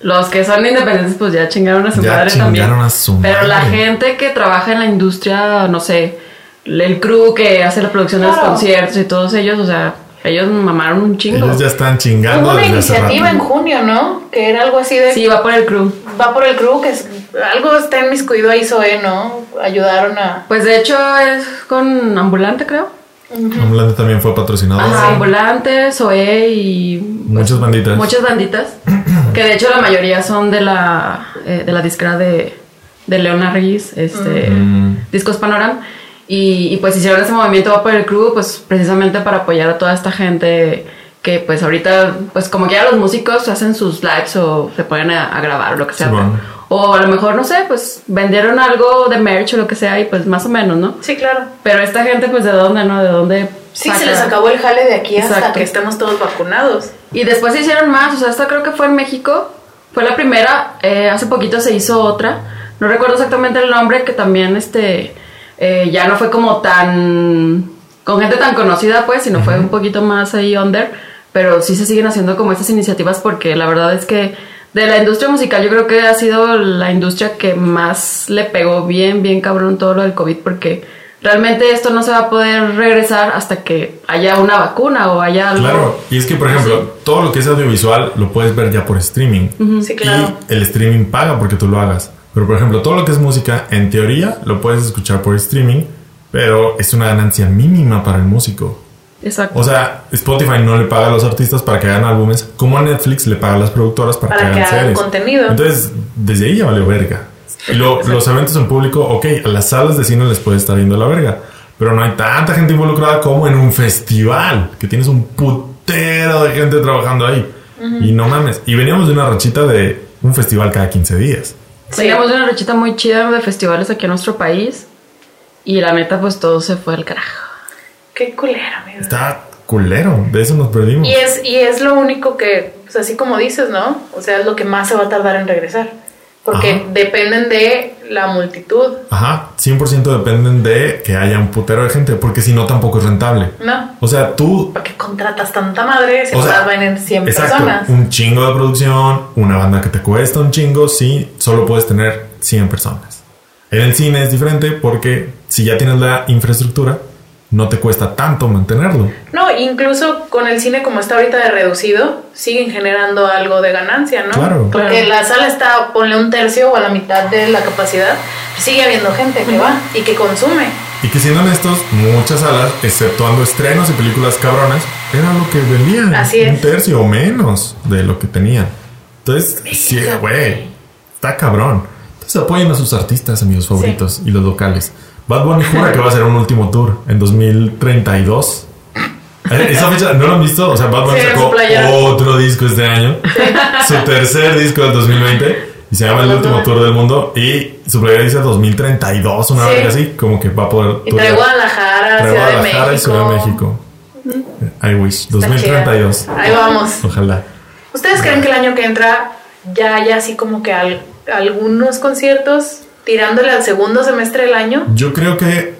los que son independientes, pues ya chingaron a su Ya madre también. a su pero la madre. gente que trabaja en la industria, no sé, el crew que hace la producción de los conciertos y todos ellos, o sea, ellos mamaron un chingo. Ellos ya están chingando. hubo una desde hace iniciativa en junio, ¿no? Que era algo así de. Sí, va por el crew. Va por el crew, que es, algo está en miscuido ahí, Zoe, ¿no? Ayudaron a. Pues de hecho es con Ambulante, creo. Ambulante también fue patrocinado. Ajá, Ambulante, Zoe y Muchas banditas. Muchas banditas. que de hecho la mayoría son de la, eh, de la disquera de, de Leona Reyes, este, Discos Panorama. Y, y, pues hicieron ese movimiento va por el crew, pues precisamente para apoyar a toda esta gente que pues ahorita, pues como que ya los músicos hacen sus lives o se ponen a, a grabar o lo que sea. Sí, bueno. O a lo mejor, no sé, pues vendieron algo de merch o lo que sea y pues más o menos, ¿no? Sí, claro. Pero esta gente, pues de dónde, ¿no? De dónde... Sí, saca? se les acabó el jale de aquí hasta Exacto. que estemos todos vacunados. Y después se hicieron más, o sea, esta creo que fue en México, fue la primera, eh, hace poquito se hizo otra, no recuerdo exactamente el nombre, que también este, eh, ya no fue como tan, con gente tan conocida pues, sino fue un poquito más ahí under, pero sí se siguen haciendo como estas iniciativas porque la verdad es que de la industria musical yo creo que ha sido la industria que más le pegó bien, bien cabrón todo lo del COVID porque realmente esto no se va a poder regresar hasta que haya una vacuna o haya algo. Claro, y es que por ejemplo, todo lo que es audiovisual lo puedes ver ya por streaming. Sí, claro. Y el streaming paga porque tú lo hagas. Pero por ejemplo, todo lo que es música, en teoría, lo puedes escuchar por streaming, pero es una ganancia mínima para el músico. Exacto. O sea, Spotify no le paga a los artistas para que hagan álbumes, como Netflix le paga a las productoras para, Para que que hagan series. contenido. Entonces, desde ahí ya valió verga. Y luego, los eventos en público, ok, a las salas de cine les puede estar yendo la verga. Pero no hay tanta gente involucrada como en un festival, que tienes un putero de gente trabajando ahí. Y no mames. Y veníamos de una rachita de un festival cada 15 días. Sí. Teníamos una rachita muy chida de festivales aquí en nuestro país. Y la neta, pues todo se fue al carajo. Qué culero, amigo. Está culero, de eso nos perdimos. Y es, y es lo único que, pues así como dices, ¿no? O sea, es lo que más se va a tardar en regresar. Porque Ajá. dependen de la multitud, Ajá, 100% dependen de que haya un putero de gente, porque si no tampoco es rentable. ¿no? O sea, tú ¿Para qué contratas tanta madre si O sea, venir 100 Exacto, personas? un chingo de producción, una banda que te cuesta un chingo, sí, solo puedes tener 100 personas. En el cine es diferente porque si ya tienes la infraestructura, no te cuesta tanto mantenerlo. No, incluso con el cine como está ahorita de reducido, siguen generando algo de ganancia, ¿no? Claro. Porque Claro. la sala está, ponle un tercio o a la mitad de la capacidad, sigue habiendo gente que va y que consume. Y que siendo honestos, muchas salas, exceptuando estrenos y películas cabronas, era lo que vendían. Así Un es. tercio o menos de lo que tenían. Entonces, sí, güey, está cabrón. Entonces apoyen a sus artistas, amigos favoritos y los locales. Bad Bunny jura que va a hacer un último tour en 2032. Eh, Esa fecha, ¿no lo han visto? O sea, Bad Bunny Sí, sacó otro disco este año. su tercer disco del 2020. Y se llama El último tour del mundo. Y su playera dice 2032, una Sí. vez así, como que va a poder. Y trae. Guadalajara, Trae Ciudad de Guadalajara México. y Ciudad de México. I wish. Está 2032. chida. Ahí vamos. Ojalá. ¿Ustedes creen que el año que entra ya haya así como que al- algunos conciertos tirándole al segundo semestre del año? Yo creo que.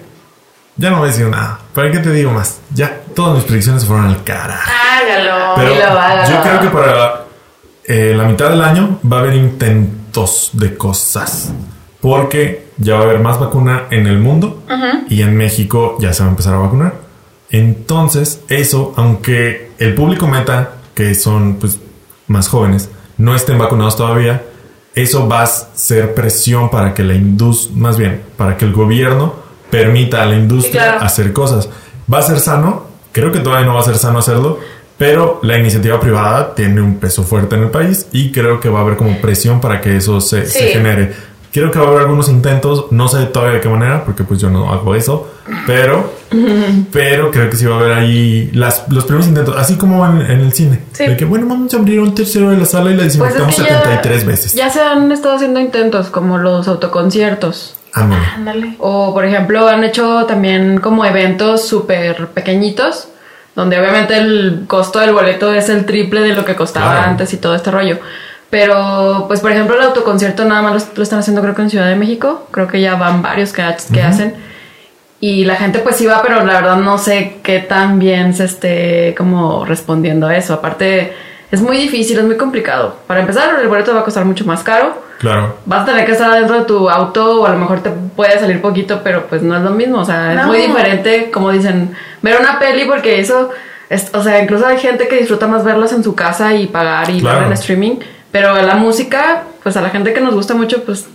Ya no voy a decir nada. ¿Para qué te digo más? Ya todas mis predicciones se fueron al carajo. Hágalo. Pero hágalo. yo creo que para eh, la mitad del año va a haber intentos de cosas. Porque ya va a haber más vacuna en el mundo y en México ya se va a empezar a vacunar. Entonces, eso, aunque el público meta, que son pues más jóvenes, no estén vacunados todavía, eso va a ser presión para que la industria, más bien, para que el gobierno permita a la industria claro. hacer cosas. ¿Va a ser sano? Creo que todavía no va a ser sano hacerlo, pero la iniciativa privada tiene un peso fuerte en el país y creo que va a haber como presión para que eso se, genere. Creo que va a haber algunos intentos, no sé todavía de qué manera, porque pues yo no hago eso, pero, [laughs] pero creo que sí va a haber ahí las, los primeros intentos, así como en, en el cine. Sí. De que bueno, vamos a abrir un tercero de la sala y la Pues es desinfectamos que ya, 73 veces. ya se han estado haciendo intentos como los autoconciertos. Ándale. Ándale. O, por ejemplo, han hecho también como eventos súper pequeñitos, donde obviamente el costo del boleto es el triple de lo que costaba Claro. antes y todo este rollo. Pero, pues, por ejemplo, el autoconcierto nada más lo, lo están haciendo creo que en Ciudad de México. Creo que ya van varios que, que hacen. Y la gente pues sí va, pero la verdad no sé qué tan bien se esté como respondiendo a eso. Aparte, es muy difícil, es muy complicado. Para empezar, el boleto va a costar mucho más caro Claro. vas a tener que estar dentro de tu auto o a lo mejor te puede salir poquito, pero pues no es lo mismo. O sea, es No. muy diferente, como dicen, ver una peli porque eso, es, o sea, incluso hay gente que disfruta más verlas en su casa y pagar y Claro. ver en streaming. Pero la música, pues a la gente que nos gusta mucho, pues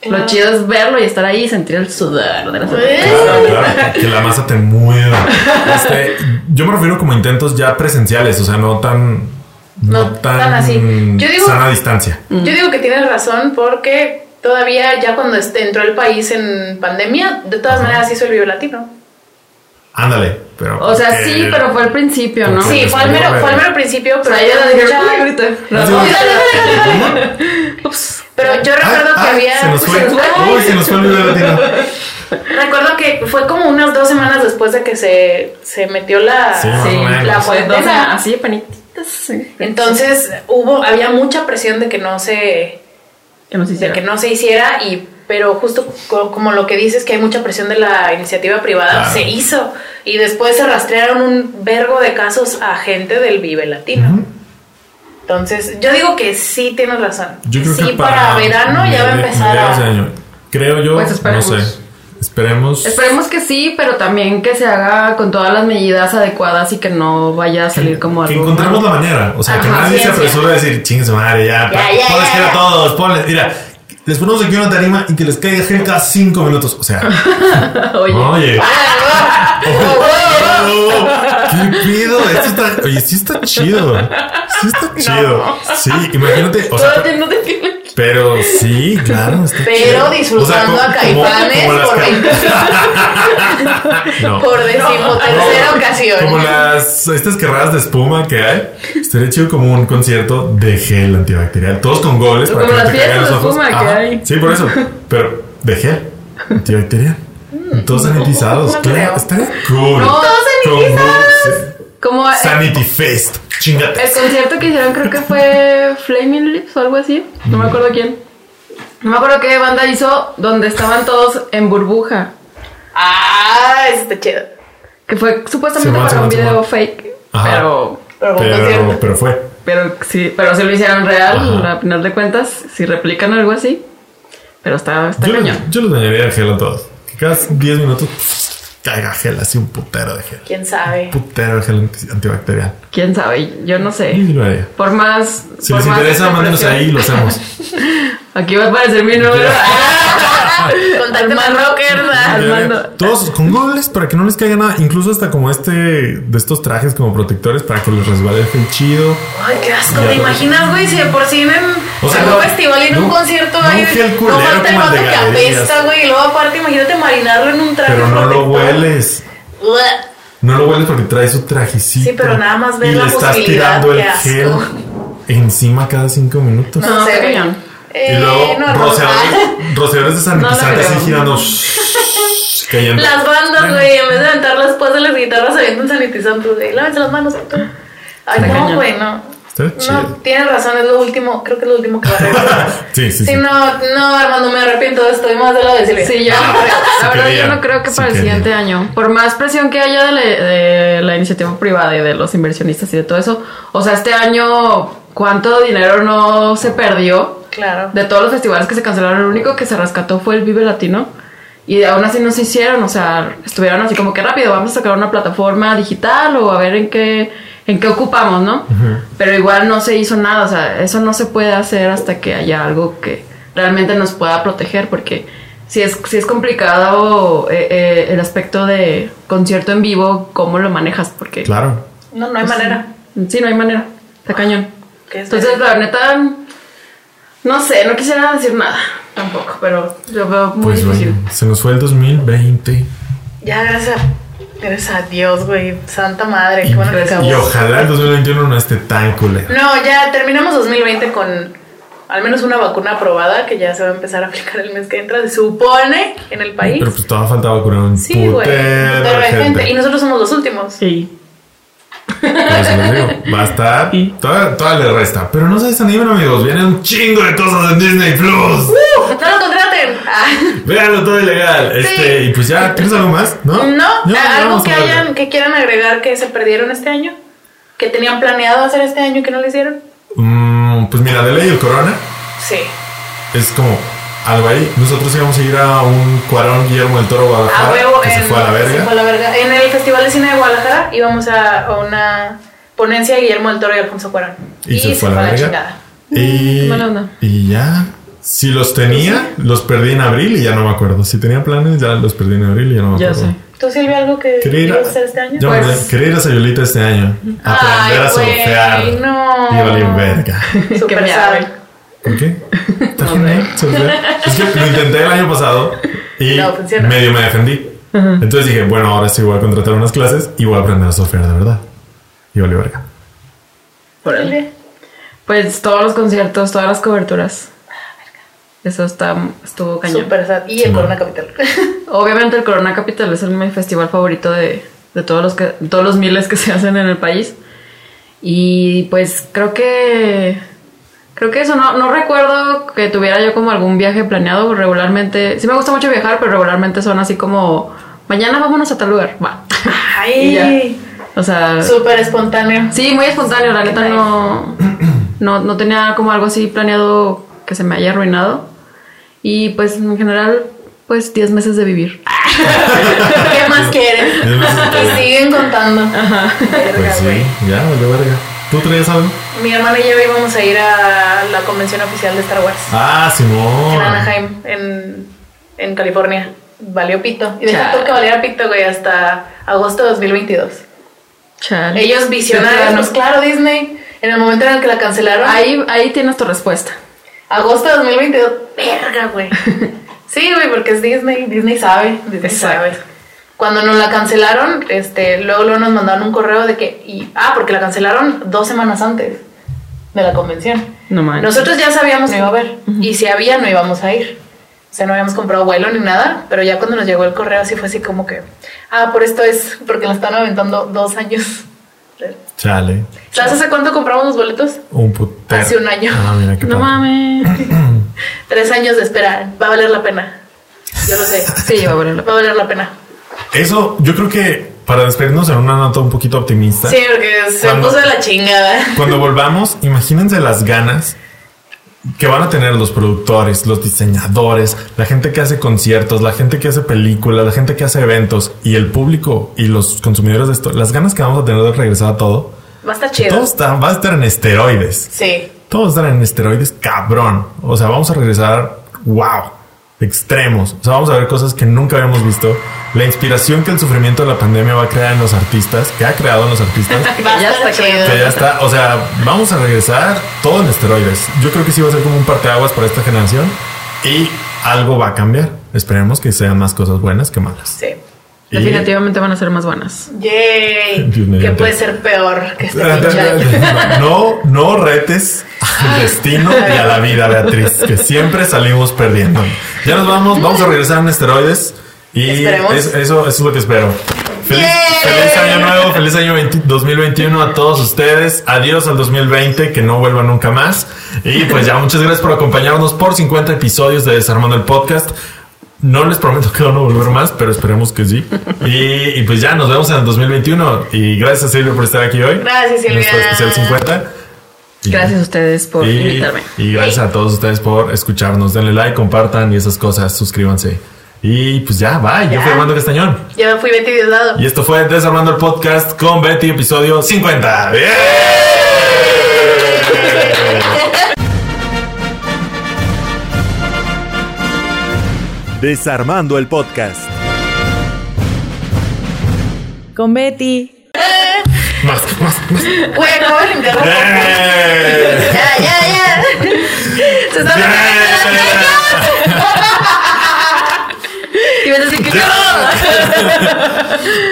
Claro. lo chido es verlo y estar ahí y sentir el sudor de las. Claro, claro, que la masa te mueva. Este, yo me refiero como intentos ya presenciales, o sea, no tan. No, No tan, tan así. Yo digo- sana distancia. Yo digo que tienes razón porque todavía ya cuando este- entró el país en pandemia, de todas maneras hizo el Vivo Latino. Ándale, pero. O sea, sí, pero fue al principio, ¿no? Sí, fue al mero, fue al mero principio, O pero sea, ya yo dije, [laughs] dale, dale. Ups. Pero yo recuerdo Ay, que ay, había. Se nos fue. se nos fue. Uy, se nos fue el video latino. Recuerdo que fue como unas dos semanas después de que se, se metió la. Sí, más Sí, o menos. la cuarentena. o sea, así, panitas. sí. Entonces hubo, había mucha presión de que no se, Que nos de hiciera. que no se hiciera y pero justo co- como lo que dices que hay mucha presión de la iniciativa privada Claro. se hizo y después se rastrearon un vergo de casos a gente del Vive Latino. Entonces, yo digo que sí tienes razón. Yo creo sí, que para, verano ya va a empezar mediados de a año. Creo yo, Pues no sé. Esperemos. Esperemos que sí, pero también que se haga con todas las medidas adecuadas y que no vaya a salir como que algo. encontremos la manera. O sea, que nadie se apresure a decir, chingue su madre, ya. Ya, ya, ponles gel a todos, ponles. Mira, les ponemos aquí una tarima y que les caiga gel cada cinco minutos. O sea, [laughs] Oye, oye. ¿Qué pido? Esto está. Oye, sí está chido. Sí está chido. Sí, imagínate. O sea, todavía no te tiene- Pero [laughs] sí, claro. está Pero chido. disfrutando O sea, a como- Caifanes como las por ca- 20 [laughs] No. por decimotercera [laughs] ocasión. Como las estas carreras de espuma que hay. Estaría chido como un concierto de gel antibacterial. Todos con goles para Como que no las te caigan los de ojos. espuma que hay. Sí, por eso. Pero de gel antibacterial. Todos sanitizados. no claro, estaría cool. No, todos sanitizados. Como el, Sanity Fest. Chingate. el concierto que hicieron creo que fue Flaming Lips o algo así. No me acuerdo quién. No me acuerdo qué banda hizo donde estaban todos en burbuja. Ah, eso está chido. Que fue supuestamente para un video fake. Ajá. Pero, Pero, Pero, pero fue. pero sí, pero sí lo hicieron real, Ajá. a final de cuentas, si replican algo así. Pero está, está Yo, le- cañón. yo les dañaría a todos. Que cada 10 minutos caiga gel, así un putero de gel. ¿Quién sabe? Putero de gel anti- antibacterial. Quién sabe, yo no sé. lo haría. Por más. Si por les más interesa, mándenos ahí y lo hacemos. [laughs] Aquí va a aparecer mi número. Contáctame al rocker. Todos con goles para que no les caiga nada. Incluso hasta como este de estos trajes como protectores para que les resbale el gel chido. Ay, qué asco. ¿Te imaginas, güey? Si de por sí en, O sea, en no- un festival y en un no- concierto no hay. un gel no falta el de que apesta, güey. Y luego, aparte, imagínate marinarlo en un traje. Pero no lo hueles. No lo hueles porque trae su trajecito. Sí, pero nada más ver y la le estás posibilidad, tirando el asco. gel encima cada cinco minutos. No, sé, güey. cañón. Eh, y luego no, no. rociadores, rociadores de sanitizante No, no así girando. shh, cayendo. Las bandas, güey, en vez de aventar las de las guitarras, se avientan sanitizantes, güey. Lávense las manos. Ay, no, güey, no. Está chido. No, tienes razón, es lo último, creo que es lo último que va a regresar. [laughs] Sí, sí, Sí, sí. no, no, Armando, me arrepiento, estoy más de lado de Silvia. Sí, yo no creo. Sí La verdad, yo no creo que Sí para el siguiente año. Por más presión que haya de la, de la iniciativa privada y de los inversionistas y de todo eso. O sea, este año, ¿cuánto dinero no se perdió? Claro. De todos los festivales que se cancelaron, el único que se rescató fue el Vive Latino. Y aún así no se hicieron, o sea, estuvieron así como que rápido, vamos a sacar una plataforma digital o a ver en qué, en qué ocupamos, ¿no? Pero igual no se hizo nada, o sea, eso no se puede hacer hasta que haya algo que realmente nos pueda proteger, porque si es, si es complicado eh, eh, el aspecto de concierto en vivo, ¿cómo lo manejas? Porque Claro. No, no hay manera. sí, no hay manera, está cañón. ¿Qué es Entonces, la neta, no sé, no quisiera decir nada tampoco, pero yo veo muy Pues difícil. bueno, se nos fue el 2020. Ya, gracias gracias a Dios, güey. Santa madre, qué bueno que acabó. Y ojalá el 2021 no esté tan culero. No, ya terminamos 2020 con al menos una vacuna aprobada que ya se va a empar a aplicar el mes que entra, se supone, en el país. Pero pues todavía falta vacunar un sí, güey. putero de hay gente. gente. Y nosotros somos los últimos. Sí. Digo, [laughs] va a estar. Todavía le resta. Pero no se desanimen, amigos. Vienen un chingo de cosas en Disney Plus. ¡No lo contraten! Ah, Véanlo todo ilegal. Este, y pues ya, ¿tienes algo más? No, no, algo que hayan, que quieran agregar que se perdieron este año, que tenían planeado hacer este año y que no lo hicieron. Mm, pues mira, de ley el corona Sí. es como algo ahí. Nosotros íbamos a ir a un cuadrón Guillermo del Toro A Guadalajara. huevo, que se en- fue a la se verga. fue a la verga. En el Festival de Cine de Guadalajara íbamos a, a una ponencia de Guillermo del Toro y Alfonso Cuarón. Y, se, fue a la verga. chingada. Y, y ya. Si los tenía, los perdí en abril y ya no me acuerdo. Si tenía planes, ya los perdí en abril y ya no me Ya acuerdo. sé. ¿Tú, Silvia, algo que Quería ir a, a este año? Yo, Pues- quería ir a Sayulita este año. Aprender Ay, a surfear. no. Y valer verga. [laughs] Super me. ¿Por qué? Está genial surfear. Es que lo intenté el año pasado y No, medio me defendí. Entonces dije, bueno, ahora sí voy a contratar unas clases y voy a aprender a surfear de verdad. Y valió verga. Silvia. Pues todos los conciertos, todas las coberturas. Eso está, estuvo cañón. Super sad. Y el Sí, Corona. Capital. [laughs] Obviamente el Corona Capital es el, mi festival favorito de, de todos los que, todos los miles que se hacen en el país. Y pues creo que creo que eso no, no recuerdo que tuviera yo como algún viaje planeado regularmente. Sí me gusta mucho viajar, pero regularmente son así como mañana vámonos a tal lugar. Va. [laughs] Y ya. Ay, O sea, súper espontáneo. Sí, muy espontáneo, la neta no, no, no tenía como algo así planeado que se me haya arruinado. Y pues en general, pues 10 meses de vivir. [laughs] ¿Qué más de Y vida. siguen contando. Verga, Pues güey. sí, ya, valió verga. ¿Tú traías algo? Mi hermana y yo íbamos a ir a la convención oficial de Star Wars. Ah, Simón. En Anaheim, en, en California. Valió pito. Y deja tú que valiera pito, güey, hasta agosto de 2022. Chale. Ellos visionarios, pues claro, Disney. En el momento en el que la cancelaron. Ahí, ahí tienes tu respuesta. Agosto de 2022. Verga, güey. [laughs] Sí, güey, porque es Disney. Disney sabe. Disney sabe. Cuando nos la cancelaron, este, luego, luego nos mandaron un correo de que. Y, ah, porque la cancelaron dos semanas antes de la convención. No manches. Nosotros ya sabíamos que no iba a haber. Y si había, no íbamos a ir. O sea, no habíamos comprado vuelo ni nada. Pero ya cuando nos llegó el correo, así fue así como que. Ah, por esto es. Porque la están aventando dos años. Chale. ¿Sabes hace cuánto compramos los boletos? Un putero. Hace un año. Ah, mira qué No padre. mames. [clears throat] Tres años de espera. Va a valer la pena. Yo lo sé. Sí, va a valer la Va a valer la pena. Eso, yo creo que para despedirnos en una nota un poquito optimista. Sí, porque se Cuando- puso de la chingada. Cuando volvamos, imagínense las ganas que van a tener los productores, los diseñadores, la gente que hace conciertos, la gente que hace películas, la gente que hace eventos y el público y los consumidores de esto, las ganas que vamos a tener de regresar a todo. Va a estar chido. Todo está, va a estar en esteroides. Sí. Todos están en esteroides, cabrón. O sea, vamos a regresar, wow, extremos. O sea, vamos a ver cosas que nunca habíamos visto. La inspiración que el sufrimiento de la pandemia va a crear en los artistas, que ha creado en los artistas. [laughs] Ya está que ya está. O sea, vamos a regresar todo en esteroides. Yo creo que sí va a ser como un parteaguas para esta generación y algo va a cambiar. Esperemos que sean más cosas buenas que malas. Sí. Y- Definitivamente van a ser más buenas. Yay. [laughs] Que puede ser peor que este. [laughs] No, no retes al destino y a la vida, Beatriz, que siempre salimos perdiendo. Ya nos vamos, vamos a regresar en esteroides y eso, eso es lo que espero. Feliz, feliz año nuevo, feliz año 20 2021 a todos ustedes. Adiós al 2020, que no vuelva nunca más. Y pues ya, muchas gracias por acompañarnos por 50 episodios de Desarmando el Podcast. No les prometo que van a volver más, pero esperemos que sí. Y, y pues ya, nos vemos en el 2021. Y gracias a Silvia por estar aquí hoy. Gracias, En Silvia. nuestro especial 50. Y- Gracias a ustedes por y, invitarme. y gracias a todos ustedes por escucharnos. Denle like, compartan y esas cosas. Suscríbanse. Y pues ya, bye. Yo fui Armando Castañón. Ya me fui Betty Diosdado. Y esto fue Desarmando el Podcast con Betty, episodio 50. ¡Bien! Desarmando el podcast. Con Betty. Más, más, más. Bueno. ¡Bien! Ya, ya, ya. Se está ¡Bien! Y vas a decir que no.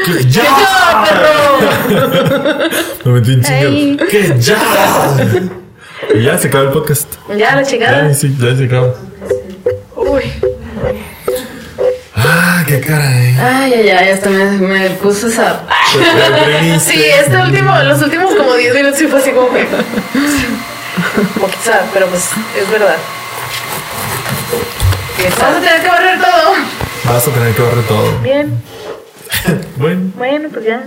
¡Que ¡Ya! Me metí en Ay. chinga. ¡Que ya! Y ya se acabó el podcast. Ya, la Ya, chingada. sí, ya se acabó. Uy. Qué caray. Ay, ay, ay, hasta me, me puso esa. [laughs] Sí, este último, los últimos como 10 minutos sí fue así como que. O quizá, pero pues es verdad. Vamos a tener que barrer todo. Vas a tener que barrer todo. Bien. [laughs] Bueno. Bueno, pues ya.